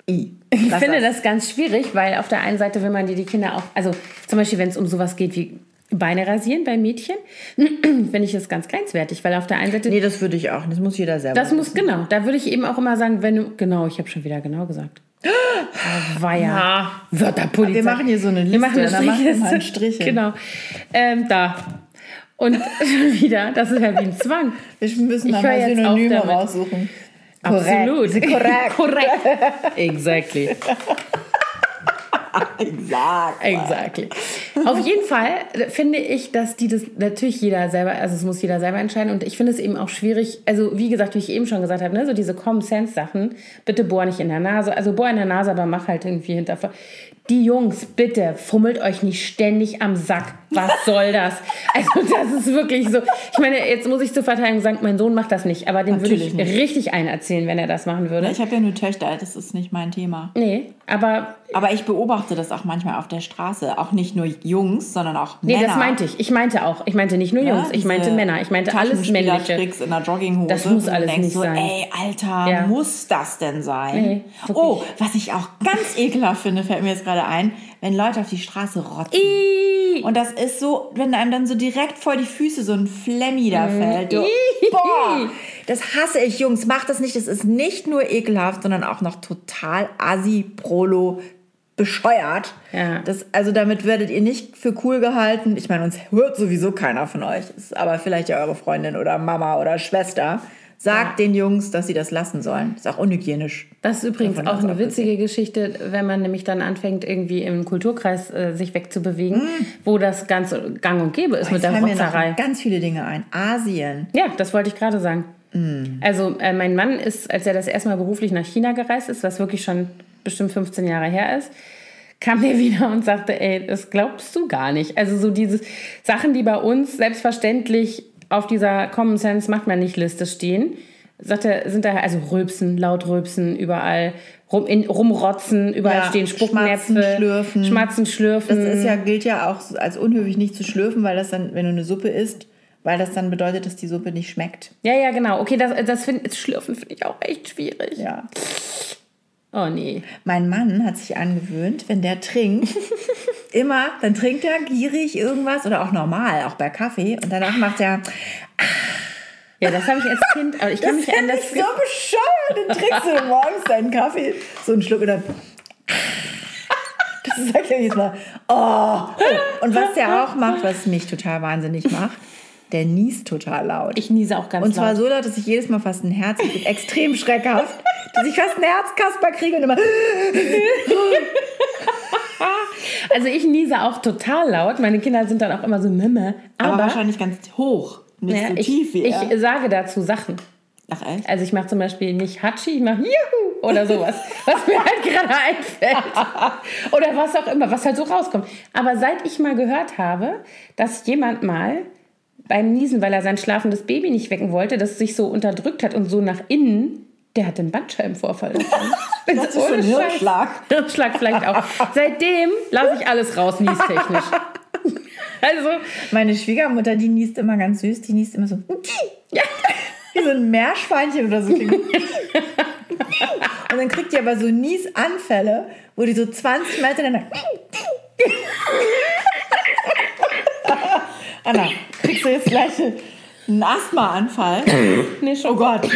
I. Ich finde das ganz schwierig, weil auf der einen Seite will man die, die Kinder auch, also zum Beispiel, wenn es um sowas geht wie Beine rasieren bei Mädchen, finde ich das ganz grenzwertig, weil auf der einen Seite, Nee, das würde ich auch. Das muss jeder selber. das muss, genau, da würde ich eben auch immer sagen, wenn du, genau, ich habe schon wieder genau gesagt. Oh, war ja. Wörterpolizei. Wir machen hier so eine Wir machen Liste, eine dann machen wir Strichliste. mal einen Strich. Genau. Ähm, da. Und wieder, das ist ja wie ein Zwang. Wir müssen Ich da mal Synonyme raussuchen. Absolut. Korrekt. Korrekt. Exactly. Exakt. Exactly. Auf jeden Fall äh, finde ich, dass die das natürlich jeder selber, also es muss jeder selber entscheiden und ich finde es eben auch schwierig, also wie gesagt, wie ich eben schon gesagt habe, ne, so diese Common Sense Sachen, bitte bohr nicht in der Nase, also bohr in der Nase, aber mach halt irgendwie hinter. Die Jungs, bitte fummelt euch nicht ständig am Sack. Was soll das? Also das ist wirklich so. Ich meine, jetzt muss ich zur Verteidigung sagen, mein Sohn macht das nicht, aber dem würde ich Natürlich nicht. richtig einen erzählen, wenn er das machen würde. Ich habe ja nur Töchter, das ist nicht mein Thema. Nee, aber Aber ich beobachte das auch manchmal auf der Straße. Auch nicht nur Jungs, sondern auch nee, Männer. das meinte ich. Ich meinte auch. Ich meinte nicht nur Jungs, ich meinte Männer. Ich meinte alles männliche. Taschenspielertricks in der Jogginghose. Das muss alles nicht so, sein. Ey, Alter, Ja. muss das denn sein? Nee, oh, was ich auch ganz ekelhaft finde, fällt mir jetzt gerade ein, wenn Leute auf die Straße rotzen. Ih, Und das ist so, wenn einem dann so direkt vor die Füße so ein Flemmi da Mhm. fällt. Du, boah, das hasse ich, Jungs. Macht das nicht. Das ist nicht nur ekelhaft, sondern auch noch total assi-prolo bescheuert. Ja. Das, also damit werdet ihr nicht für cool gehalten. Ich meine, uns hört sowieso keiner von euch. Ist aber vielleicht ja eure Freundin oder Mama oder Schwester. Sagt den Jungs, dass sie das lassen sollen. Ist auch unhygienisch. Das ist übrigens auch eine witzige Geschichte, wenn man nämlich dann anfängt, irgendwie im Kulturkreis äh, sich wegzubewegen, Mm. wo das ganz gang und gäbe ist mit der mir Rotzerei. ganz viele Dinge ein. Asien. Ja, das wollte ich gerade sagen. Mm. Also äh, mein Mann ist, als er das erste Mal beruflich nach China gereist ist, was wirklich schon bestimmt 15 Jahre her ist, kam der wieder und sagte, ey, das glaubst du gar nicht. Also so diese Sachen, die bei uns selbstverständlich auf dieser Common Sense macht man nicht Liste stehen, sagt er, sind da also Rülpsen, laut Rülpsen überall, rum, in, rumrotzen, überall Ja, stehen Spucknäpfe, Schmatzen, Schlürfen. Schmatzen, Schlürfen. Das ist ja, gilt ja auch als unhöflich nicht zu schlürfen, weil das dann, wenn du eine Suppe isst, weil das dann bedeutet, dass die Suppe nicht schmeckt. ja, ja, genau. Okay, das, das find, Schlürfen finde ich auch echt schwierig. Ja. Oh nee. Mein Mann hat sich angewöhnt, wenn der trinkt, immer, dann trinkt er gierig irgendwas oder auch normal, auch bei Kaffee. Und danach macht er, Ja, das habe ich als Kind, aber ich kann mich an das ich so bescheuert. Dann trinkst du morgens deinen Kaffee, so einen Schluck und dann. Das sagt er jedes Mal. Oh. oh. Und was der auch macht, was mich total wahnsinnig macht, der niest total laut. Ich niese auch ganz Und zwar laut. so laut, dass ich jedes Mal fast ein Herz, ich bin extrem schreckhaft, dass ich fast ein Herzkasper kriege und immer. Also ich niese auch total laut. Meine Kinder sind dann auch immer so Mimme. Aber, Aber, wahrscheinlich ganz hoch, nicht naja, so ich, tief wie ich er. sage dazu Sachen. Ach echt? Also ich mache zum Beispiel nicht Hatschi, ich mache Juhu oder sowas, was mir halt gerade einfällt. Oder was auch immer, was halt so rauskommt. Aber seit ich mal gehört habe, dass jemand mal beim Niesen, weil er sein schlafendes Baby nicht wecken wollte, das sich so unterdrückt hat und so nach innen. Der hat einen Bandscheibenvorfall. Das ist ein Hirnschlag. Hirnschlag vielleicht auch. Seitdem lasse ich alles raus, niestechnisch. Also, meine Schwiegermutter, die niest immer ganz süß, die niest immer so. Ja. Wie so ein Meerschweinchen oder so. Und dann kriegt die aber so Niesanfälle, wo die so 20 Mal hintereinander. Anna, kriegst du jetzt gleich einen Asthmaanfall? Nee, schon. Oh Gott.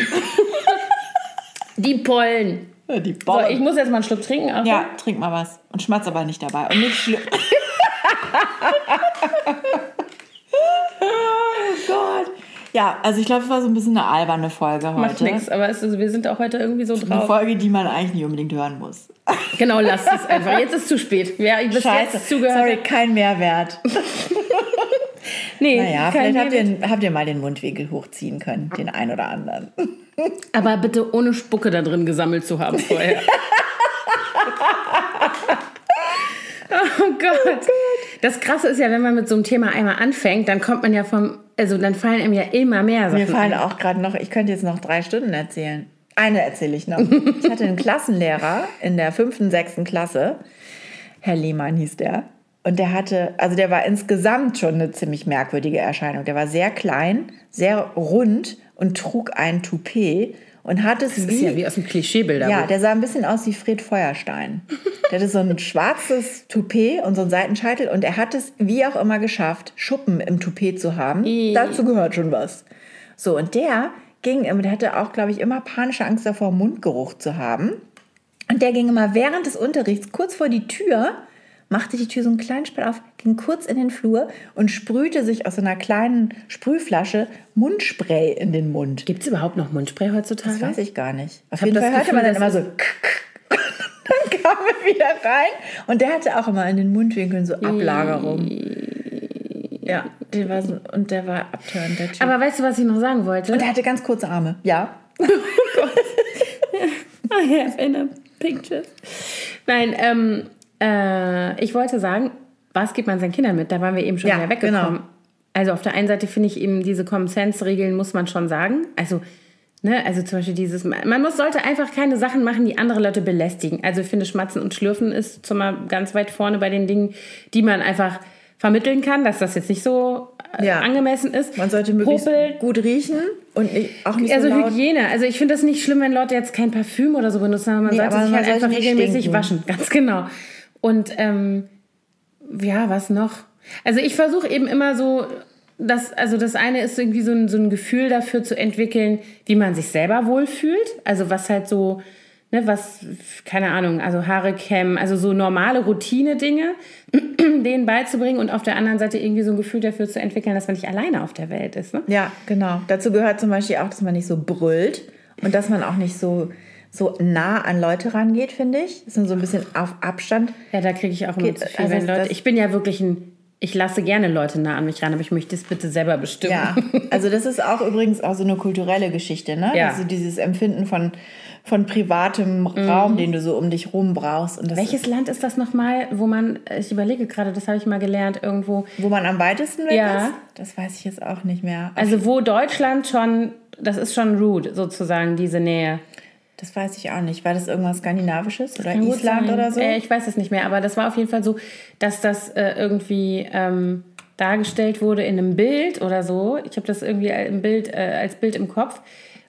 Die Pollen. Die So, ich muss jetzt mal einen Schluck trinken. Achtung. ja, trink mal was. Und schmatz aber nicht dabei. Und nicht schlimm. oh Gott. Ja, also ich glaube, es war so ein bisschen eine alberne Folge heute. Macht nichts, aber ist, wir sind auch heute irgendwie so Eine drauf. Folge, die man eigentlich nicht unbedingt hören muss. Genau, lasst es einfach. Jetzt ist zu spät. Wer bis jetzt zugehört Sorry, kein Mehrwert. Nee, Naja, vielleicht habt ihr, habt ihr mal den Mundwinkel hochziehen können, den ein oder anderen. Aber bitte ohne Spucke da drin gesammelt zu haben vorher. oh Gott. Das Krasse ist ja, wenn man mit so einem Thema einmal anfängt, dann kommt man ja vom, also dann fallen einem ja immer mehr Sachen Mir fallen ein. auch gerade noch, ich könnte jetzt noch drei Stunden erzählen. Eine erzähle ich noch. Ich hatte einen Klassenlehrer in der fünften, sechsten Klasse. Herr Lehmann hieß der. Und der hatte, also der war insgesamt schon eine ziemlich merkwürdige Erscheinung. Der war sehr klein, sehr rund und trug ein Toupet und hat es Das ist ja wie aus dem Klischeebilder. ja, der sah ein bisschen aus wie Fred Feuerstein. Der hatte so ein schwarzes Toupet und so einen Seitenscheitel und er hat es wie auch immer geschafft, Schuppen im Toupet zu haben. Ih. Dazu gehört schon was. So, und der ging immer, der hatte auch, glaube ich, immer panische Angst davor, Mundgeruch zu haben. Und der ging immer während des Unterrichts kurz vor die Tür, machte die Tür so einen kleinen Spalt auf, ging kurz in den Flur und sprühte sich aus so einer kleinen Sprühflasche Mundspray in den Mund. Gibt es überhaupt noch Mundspray heutzutage? Das weiß ich gar nicht. Auf hab jeden das Fall hörte Gefühl, man dann immer so. dann kam er wieder rein und der hatte auch immer in den Mundwinkeln so Ablagerung. Ja, der war so, und der war abtörend, der Typ. Aber weißt du, was ich noch sagen wollte? und der hatte ganz kurze Arme. Ja. I have inner pictures. Nein, ähm, äh, ich wollte sagen, was gibt man seinen Kindern mit? Da waren wir eben schon Ja, wieder weggekommen. genau. Also auf der einen Seite finde ich eben diese Common Sense Regeln muss man schon sagen. Also ne, also zum Beispiel dieses, man muss, sollte einfach keine Sachen machen, die andere Leute belästigen. Also ich finde Schmatzen und Schlürfen ist schon mal ganz weit vorne bei den Dingen, die man einfach vermitteln kann, dass das jetzt nicht so äh, Ja. angemessen ist. Man sollte möglichst Popel, gut riechen und nicht, auch nicht also so laut. Hygiene. Also ich finde das nicht schlimm, wenn Leute jetzt kein Parfüm oder so benutzen, aber man Nee, sollte aber sich man halt sollte einfach regelmäßig stinken. waschen. Ganz genau. Und ähm, ja, was noch? Also ich versuche eben immer so, das, also das eine ist irgendwie so ein, so ein Gefühl dafür zu entwickeln, wie man sich selber wohlfühlt. Also was halt so, ne, was, keine Ahnung, also Haare kämmen, also so normale Routine-Dinge, denen beizubringen und auf der anderen Seite irgendwie so ein Gefühl dafür zu entwickeln, dass man nicht alleine auf der Welt ist. Ne? Ja, genau. Dazu gehört zum Beispiel auch, dass man nicht so brüllt und dass man auch nicht so, so nah an Leute rangeht, finde ich. Dass man so ein bisschen auf Abstand. Ja, da kriege ich auch immer Geht- zu viel, also wenn das- Leute. Ich bin ja wirklich ein. Ich lasse gerne Leute nah an mich ran, aber ich möchte es bitte selber bestimmen. Ja, also das ist auch übrigens auch so eine kulturelle Geschichte, ne? Ja. Also dieses Empfinden von, von privatem Raum, den du so um dich rum brauchst. Das Welches Land ist das nochmal, wo man, ich überlege gerade, das habe ich mal gelernt, irgendwo. Wo man am weitesten weg Ja. ist? Das weiß ich jetzt auch nicht mehr. Also wo Deutschland schon, das ist schon rude, sozusagen, diese Nähe. Das weiß ich auch nicht. War das irgendwas Skandinavisches oder Kann gut Island oder so? Äh, ich weiß es nicht mehr, aber das war auf jeden Fall so, dass das äh, irgendwie ähm, dargestellt wurde in einem Bild oder so. Ich habe das irgendwie im Bild, äh, als Bild im Kopf.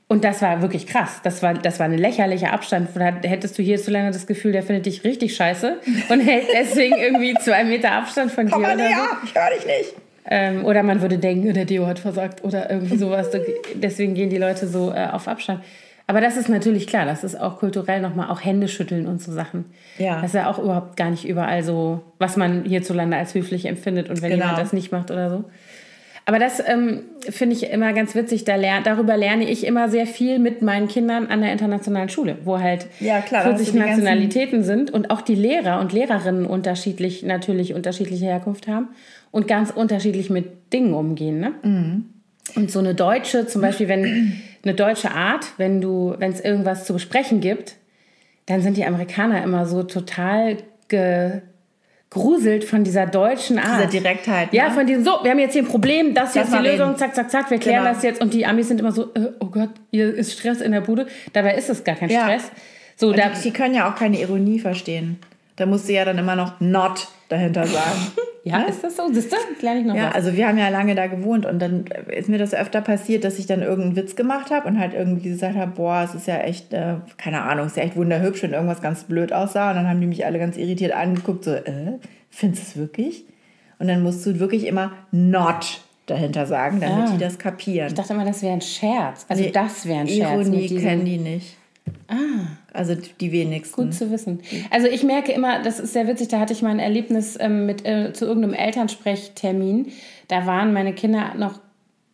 Und das war wirklich krass. Das war, das war ein lächerlicher Abstand. Da hättest du hierzulande das Gefühl, der findet dich richtig scheiße und hält deswegen irgendwie zwei Meter Abstand von Komm dir. mal Oder, so. näher, ich höre dich nicht. ähm, oder man würde denken, der Deo hat versagt oder irgendwie sowas. Deswegen gehen die Leute so äh, auf Abstand. Aber das ist natürlich klar, das ist auch kulturell nochmal auch Hände schütteln und so Sachen. Ja. Das ist ja auch überhaupt gar nicht überall so, was man hierzulande als höflich empfindet und wenn Genau. jemand das nicht macht oder so. Aber das ähm, finde ich immer ganz witzig. Da lern, darüber lerne ich immer sehr viel mit meinen Kindern an der internationalen Schule, wo halt Ja, klar, da hast 40 du die ganzen- Nationalitäten sind und auch die Lehrer und Lehrerinnen unterschiedlich, natürlich unterschiedliche Herkunft haben und ganz unterschiedlich mit Dingen umgehen. Ne? Mhm. Und so eine deutsche, zum Beispiel, wenn eine deutsche Art, wenn du, wenn es irgendwas zu besprechen gibt, dann sind die Amerikaner immer so total ge, gruselt von dieser deutschen Art. Dieser Direktheit. Ja, ne? von diesem, so, wir haben jetzt hier ein Problem, das Lass ist die Lösung, reden. zack, zack, zack, wir klären Genau. das jetzt. Und die Amis sind immer so, äh, oh Gott, hier ist Stress in der Bude. Dabei ist es gar kein Ja. Stress. So, da, die, die können ja auch keine Ironie verstehen. Da musst du ja dann immer noch not dahinter sagen. ja, ist das so? Siehst du? Lerne ich noch Ja, was. also wir haben ja lange da gewohnt und dann ist mir das öfter passiert, dass ich dann irgendeinen Witz gemacht habe und halt irgendwie gesagt habe, boah, es ist ja echt, äh, keine Ahnung, es ist ja echt wunderhübsch, wenn irgendwas ganz blöd aussah und dann haben die mich alle ganz irritiert angeguckt, so, äh, findest du es wirklich? Und dann musst du wirklich immer not dahinter sagen, damit Ah. die das kapieren. Ich dachte immer, das wäre ein Scherz. Also Nee, das wäre ein Scherz. Ironie kennen die nicht. Ah. Also die wenigsten. Gut zu wissen. Also ich merke immer, das ist sehr witzig, da hatte ich mal ein Erlebnis ähm, mit, äh, zu irgendeinem Elternsprechtermin. Da waren meine Kinder noch,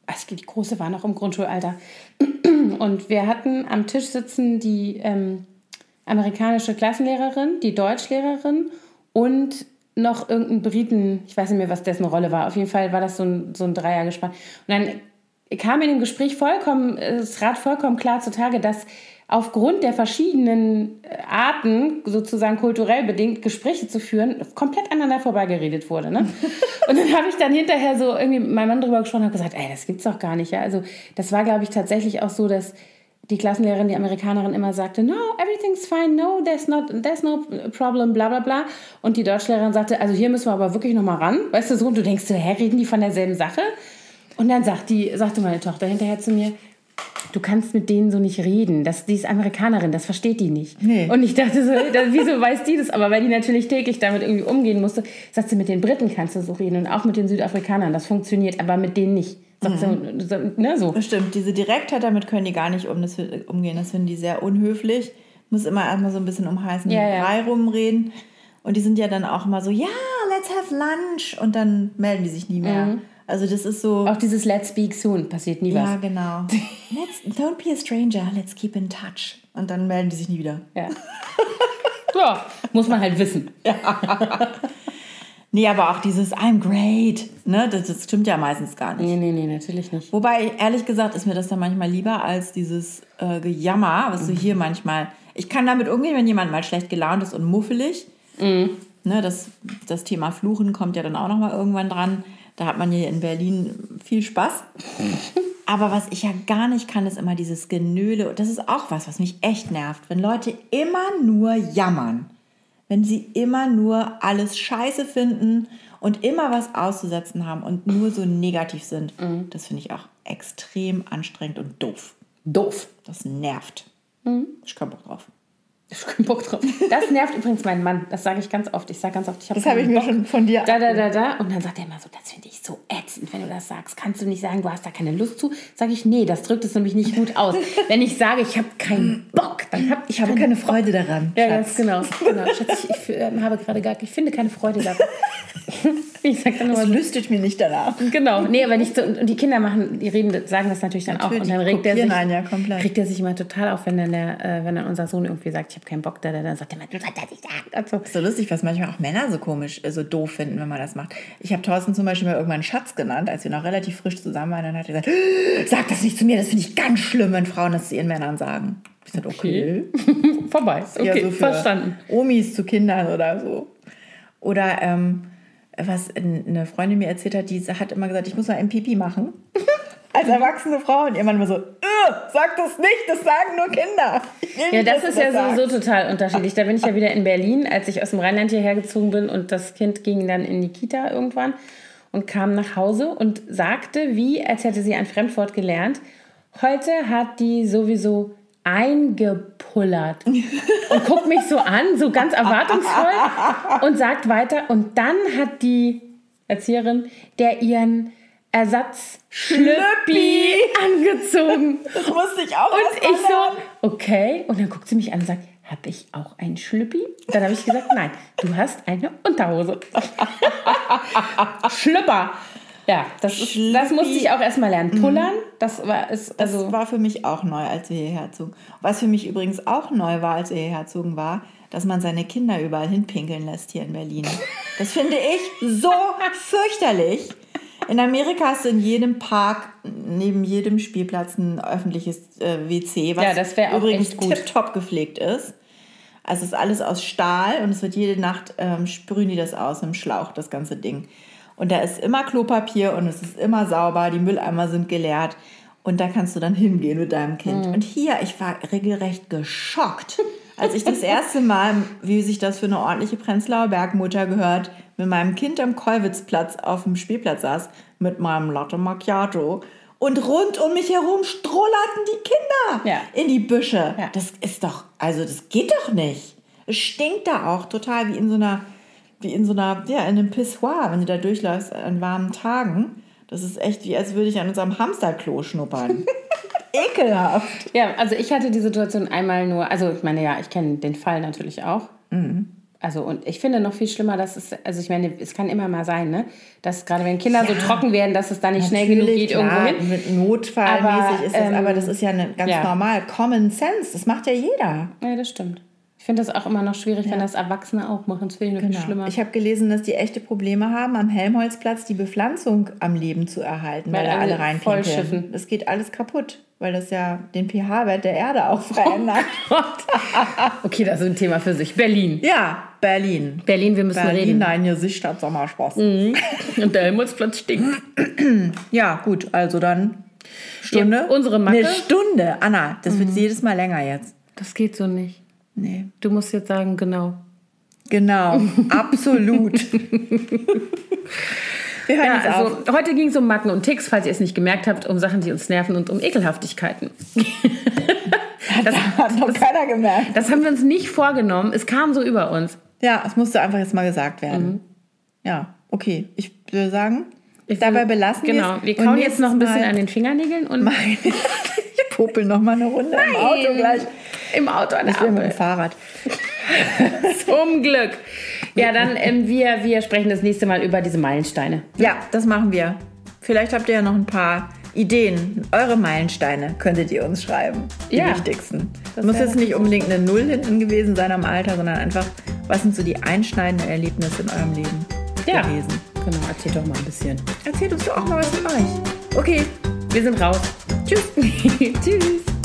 also die Große war noch im Grundschulalter. Und wir hatten am Tisch sitzen die ähm, amerikanische Klassenlehrerin, die Deutschlehrerin und noch irgendein Briten, ich weiß nicht mehr, was dessen Rolle war. Auf jeden Fall war das so ein, so ein Dreiergespann. Und dann kam in dem Gespräch vollkommen, es trat vollkommen klar zutage, dass aufgrund der verschiedenen äh, Arten, sozusagen kulturell bedingt, Gespräche zu führen, komplett aneinander vorbeigeredet wurde. Ne? Und dann habe ich dann hinterher so irgendwie mit meinem Mann drüber gesprochen und habe gesagt, ey, das gibt's doch gar nicht. Ja? Also das war, glaube ich, tatsächlich auch so, dass die Klassenlehrerin, die Amerikanerin immer sagte, no, everything's fine, no, there's, not, there's no problem, bla bla bla. Und die Deutschlehrerin sagte, also hier müssen wir aber wirklich nochmal ran. Weißt du so, und du denkst so, hä, reden die von derselben Sache? Und dann sagt die, sagte meine Tochter hinterher zu mir, du kannst mit denen so nicht reden. Das, die ist Amerikanerin, das versteht die nicht. Nee. Und ich dachte so, wieso weiß die das? Aber weil die natürlich täglich damit irgendwie umgehen musste, sagt sie, mit den Briten kannst du so reden und auch mit den Südafrikanern, das funktioniert, aber mit denen nicht. Sagt sie, so, ne, so. Stimmt, diese Direktheit, damit können die gar nicht um, das, umgehen. Das finden die sehr unhöflich. Muss immer erstmal so ein bisschen um heißen Ja, ja. Brei rumreden. Und die sind ja dann auch immer so, ja, let's have lunch. Und dann melden die sich nie mehr. Mhm. Also das ist so, Auch dieses Let's Speak Soon passiert nie ja, was. genau. Let's, don't be a stranger, let's keep in touch. Und dann melden die sich nie wieder. Ja. ja, muss man halt wissen. Nee, aber auch dieses I'm great, ne, das, das stimmt ja meistens gar nicht. Nee, nee, nee, natürlich nicht. Wobei, ehrlich gesagt, ist mir das dann manchmal lieber als dieses äh, Gejammer, was du hier manchmal. Ich kann damit umgehen, wenn jemand mal schlecht gelaunt ist und muffelig. Ne, das, das Thema Fluchen kommt ja dann auch noch mal irgendwann dran. Da hat man hier in Berlin viel Spaß. Aber was ich ja gar nicht kann, ist immer dieses Genöle. Und das ist auch was, was mich echt nervt. Wenn Leute immer nur jammern. Wenn sie immer nur alles scheiße finden und immer was auszusetzen haben und nur so negativ sind. Das finde ich auch extrem anstrengend und doof. Doof. Das nervt. Ich komme Bock drauf. Ich hab keinen Bock drauf. Das nervt übrigens meinen Mann. Das sage ich ganz oft. Ich sage ganz oft, ich habe Das habe ich mir schon von dir Da, da, da, da. Und dann sagt er immer so, das finde ich so ätzend, wenn du das sagst. Kannst du nicht sagen, du hast da keine Lust zu? Sage ich, nee, das drückt es nämlich nicht gut aus. wenn ich sage, ich habe keinen Bock, dann habe ich, Ich habe keine Freude daran. Ja, Schatz. ganz genau. genau. Schatz, ich, ich ähm, habe gerade gar, ich finde keine Freude daran. ich sage dann Das immer, lüstet mir nicht danach. Genau, nee, aber nicht so. Und und die Kinder machen, die reden, sagen das natürlich dann Natürlich, auch. Und dann regt er sich, ja komplett. regt er sich immer total auf, wenn dann, der, äh, wenn dann unser Sohn irgendwie sagt, ich habe keinen Bock, da, da, dann sagt er immer, du sollst das nicht sagen. Und so. Ist so lustig, was manchmal auch Männer so komisch, äh, so doof finden, wenn man das macht. Ich habe Thorsten zum Beispiel mal irgendwann Schatz genannt, als wir noch relativ frisch zusammen waren. Dann hat er gesagt, sag das nicht zu mir, das finde ich ganz schlimm, wenn Frauen das zu ihren Männern sagen. Ich sagte, okay. Vorbei. Okay, so verstanden. Omis zu Kindern oder so. Oder ähm, was eine Freundin mir erzählt hat, die hat immer gesagt, ich muss mal ein Pipi machen. Als erwachsene Frau. Und ihr Mann immer so, "Äh, sag das nicht, das sagen nur Kinder. Ja, das ist ja sagst." sowieso total unterschiedlich. Da bin ich ja wieder in Berlin, als ich aus dem Rheinland hierher gezogen bin und das Kind ging dann in die Kita irgendwann und kam nach Hause und sagte, wie, als hätte sie ein Fremdwort gelernt, heute hat die sowieso eingepullert und guckt mich so an, so ganz erwartungsvoll und sagt weiter und dann hat die Erzieherin der ihren Ersatz Schlüppi angezogen. Das musste ich auch Und erst mal ich so, okay. Und dann guckt sie mich an und sagt, habe ich auch ein Schlüppi? Dann habe ich gesagt, nein, du hast eine Unterhose. Schlüpper. Ja, das, ist, das musste ich auch erstmal lernen. Pullern, das war ist Das also war für mich auch neu, als wir hierher zogen. Was für mich übrigens auch neu war, als wir hierher zogen, war, dass man seine Kinder überall hinpinkeln lässt hier in Berlin. Das finde ich so fürchterlich. In Amerika hast du in jedem Park, neben jedem Spielplatz ein öffentliches äh, WC, was Ja, das auch übrigens tipptopp gepflegt ist. Also es ist alles aus Stahl und es wird jede Nacht, ähm, sprühen die das aus im Schlauch, das ganze Ding. Und da ist immer Klopapier und es ist immer sauber, die Mülleimer sind geleert. Und da kannst du dann hingehen mit deinem Kind. Und hier, ich war regelrecht geschockt, als ich das erste Mal, wie sich das für eine ordentliche Prenzlauer Bergmutter gehört, mit meinem Kind am Kollwitzplatz auf dem Spielplatz saß, mit meinem Latte Macchiato. Und rund um mich herum strollerten die Kinder Ja. in die Büsche. Ja. Das ist doch, also das geht doch nicht. Es stinkt da auch total wie in so einer, wie in so einer, ja, in einem Pissoir, wenn du da durchläufst an warmen Tagen. Das ist echt wie, als würde ich an unserem Hamsterklo schnuppern. Ekelhaft. Ja, also ich hatte die Situation einmal nur, also ich meine, ja, ich kenne den Fall natürlich auch. Also und ich finde noch viel schlimmer, dass es, also ich meine, es kann immer mal sein, ne? Dass gerade wenn Kinder so Ja. trocken werden, dass es da nicht schnell genug geht irgendwo klar, hin. Mit Notfallmäßig Aber, ist das, ähm, aber das ist ja eine, ganz ja. normal. Common Sense, das macht ja jeder. Ja, das stimmt. Ich finde das auch immer noch schwierig, wenn das Erwachsene auch machen. Das finde ich viel schlimmer. Genau. Ich habe gelesen, dass die echte Probleme haben, am Helmholtzplatz die Bepflanzung am Leben zu erhalten, weil, Weil da alle reinpinkeln. vollschiffen. Das geht alles kaputt, weil das ja den pH-Wert der Erde auch verändert. okay, das ist ein Thema für sich. Berlin. ja, Berlin. Berlin, wir müssen Berlin, reden. dein Gesicht hat Sommerspaß. Und der Helmholtzplatz stinkt. Ja, gut, also dann Stunde. Ja, unsere Macke. Eine Stunde, Anna. Das wird jedes Mal länger jetzt. Das geht so nicht. Nee. Du musst jetzt sagen, genau. Genau, absolut. Wir hören Ja, jetzt auf. also heute ging es um Macken und Ticks, falls ihr es nicht gemerkt habt, um Sachen, die uns nerven und um Ekelhaftigkeiten. das, Hat noch keiner gemerkt. das haben wir uns nicht vorgenommen. Es kam so über uns. Ja, es musste einfach jetzt mal gesagt werden. Ja, okay. Ich würde sagen, Ich dabei belassen Genau. Wir Und kauen jetzt noch ein bisschen an den Fingernägeln und Mal- ich popel noch mal eine Runde im Auto gleich. Im Auto an der Ich bin mit dem Ampel. Fahrrad. Zum Glück. Ja, dann ähm, wir, wir sprechen das nächste Mal über diese Meilensteine. Ja, das machen wir. Vielleicht habt ihr ja noch ein paar Ideen. Eure Meilensteine könntet ihr uns schreiben. Die Ja. wichtigsten. Das muss jetzt nicht unbedingt eine Null hinten gewesen sein am Alter, sondern einfach, was sind so die einschneidenden Erlebnisse in eurem Leben Ja. gewesen? Genau, erzähl doch mal ein bisschen. Erzählt uns doch auch mal was von euch. Okay, Wir sind raus. tschüss. Tschüss.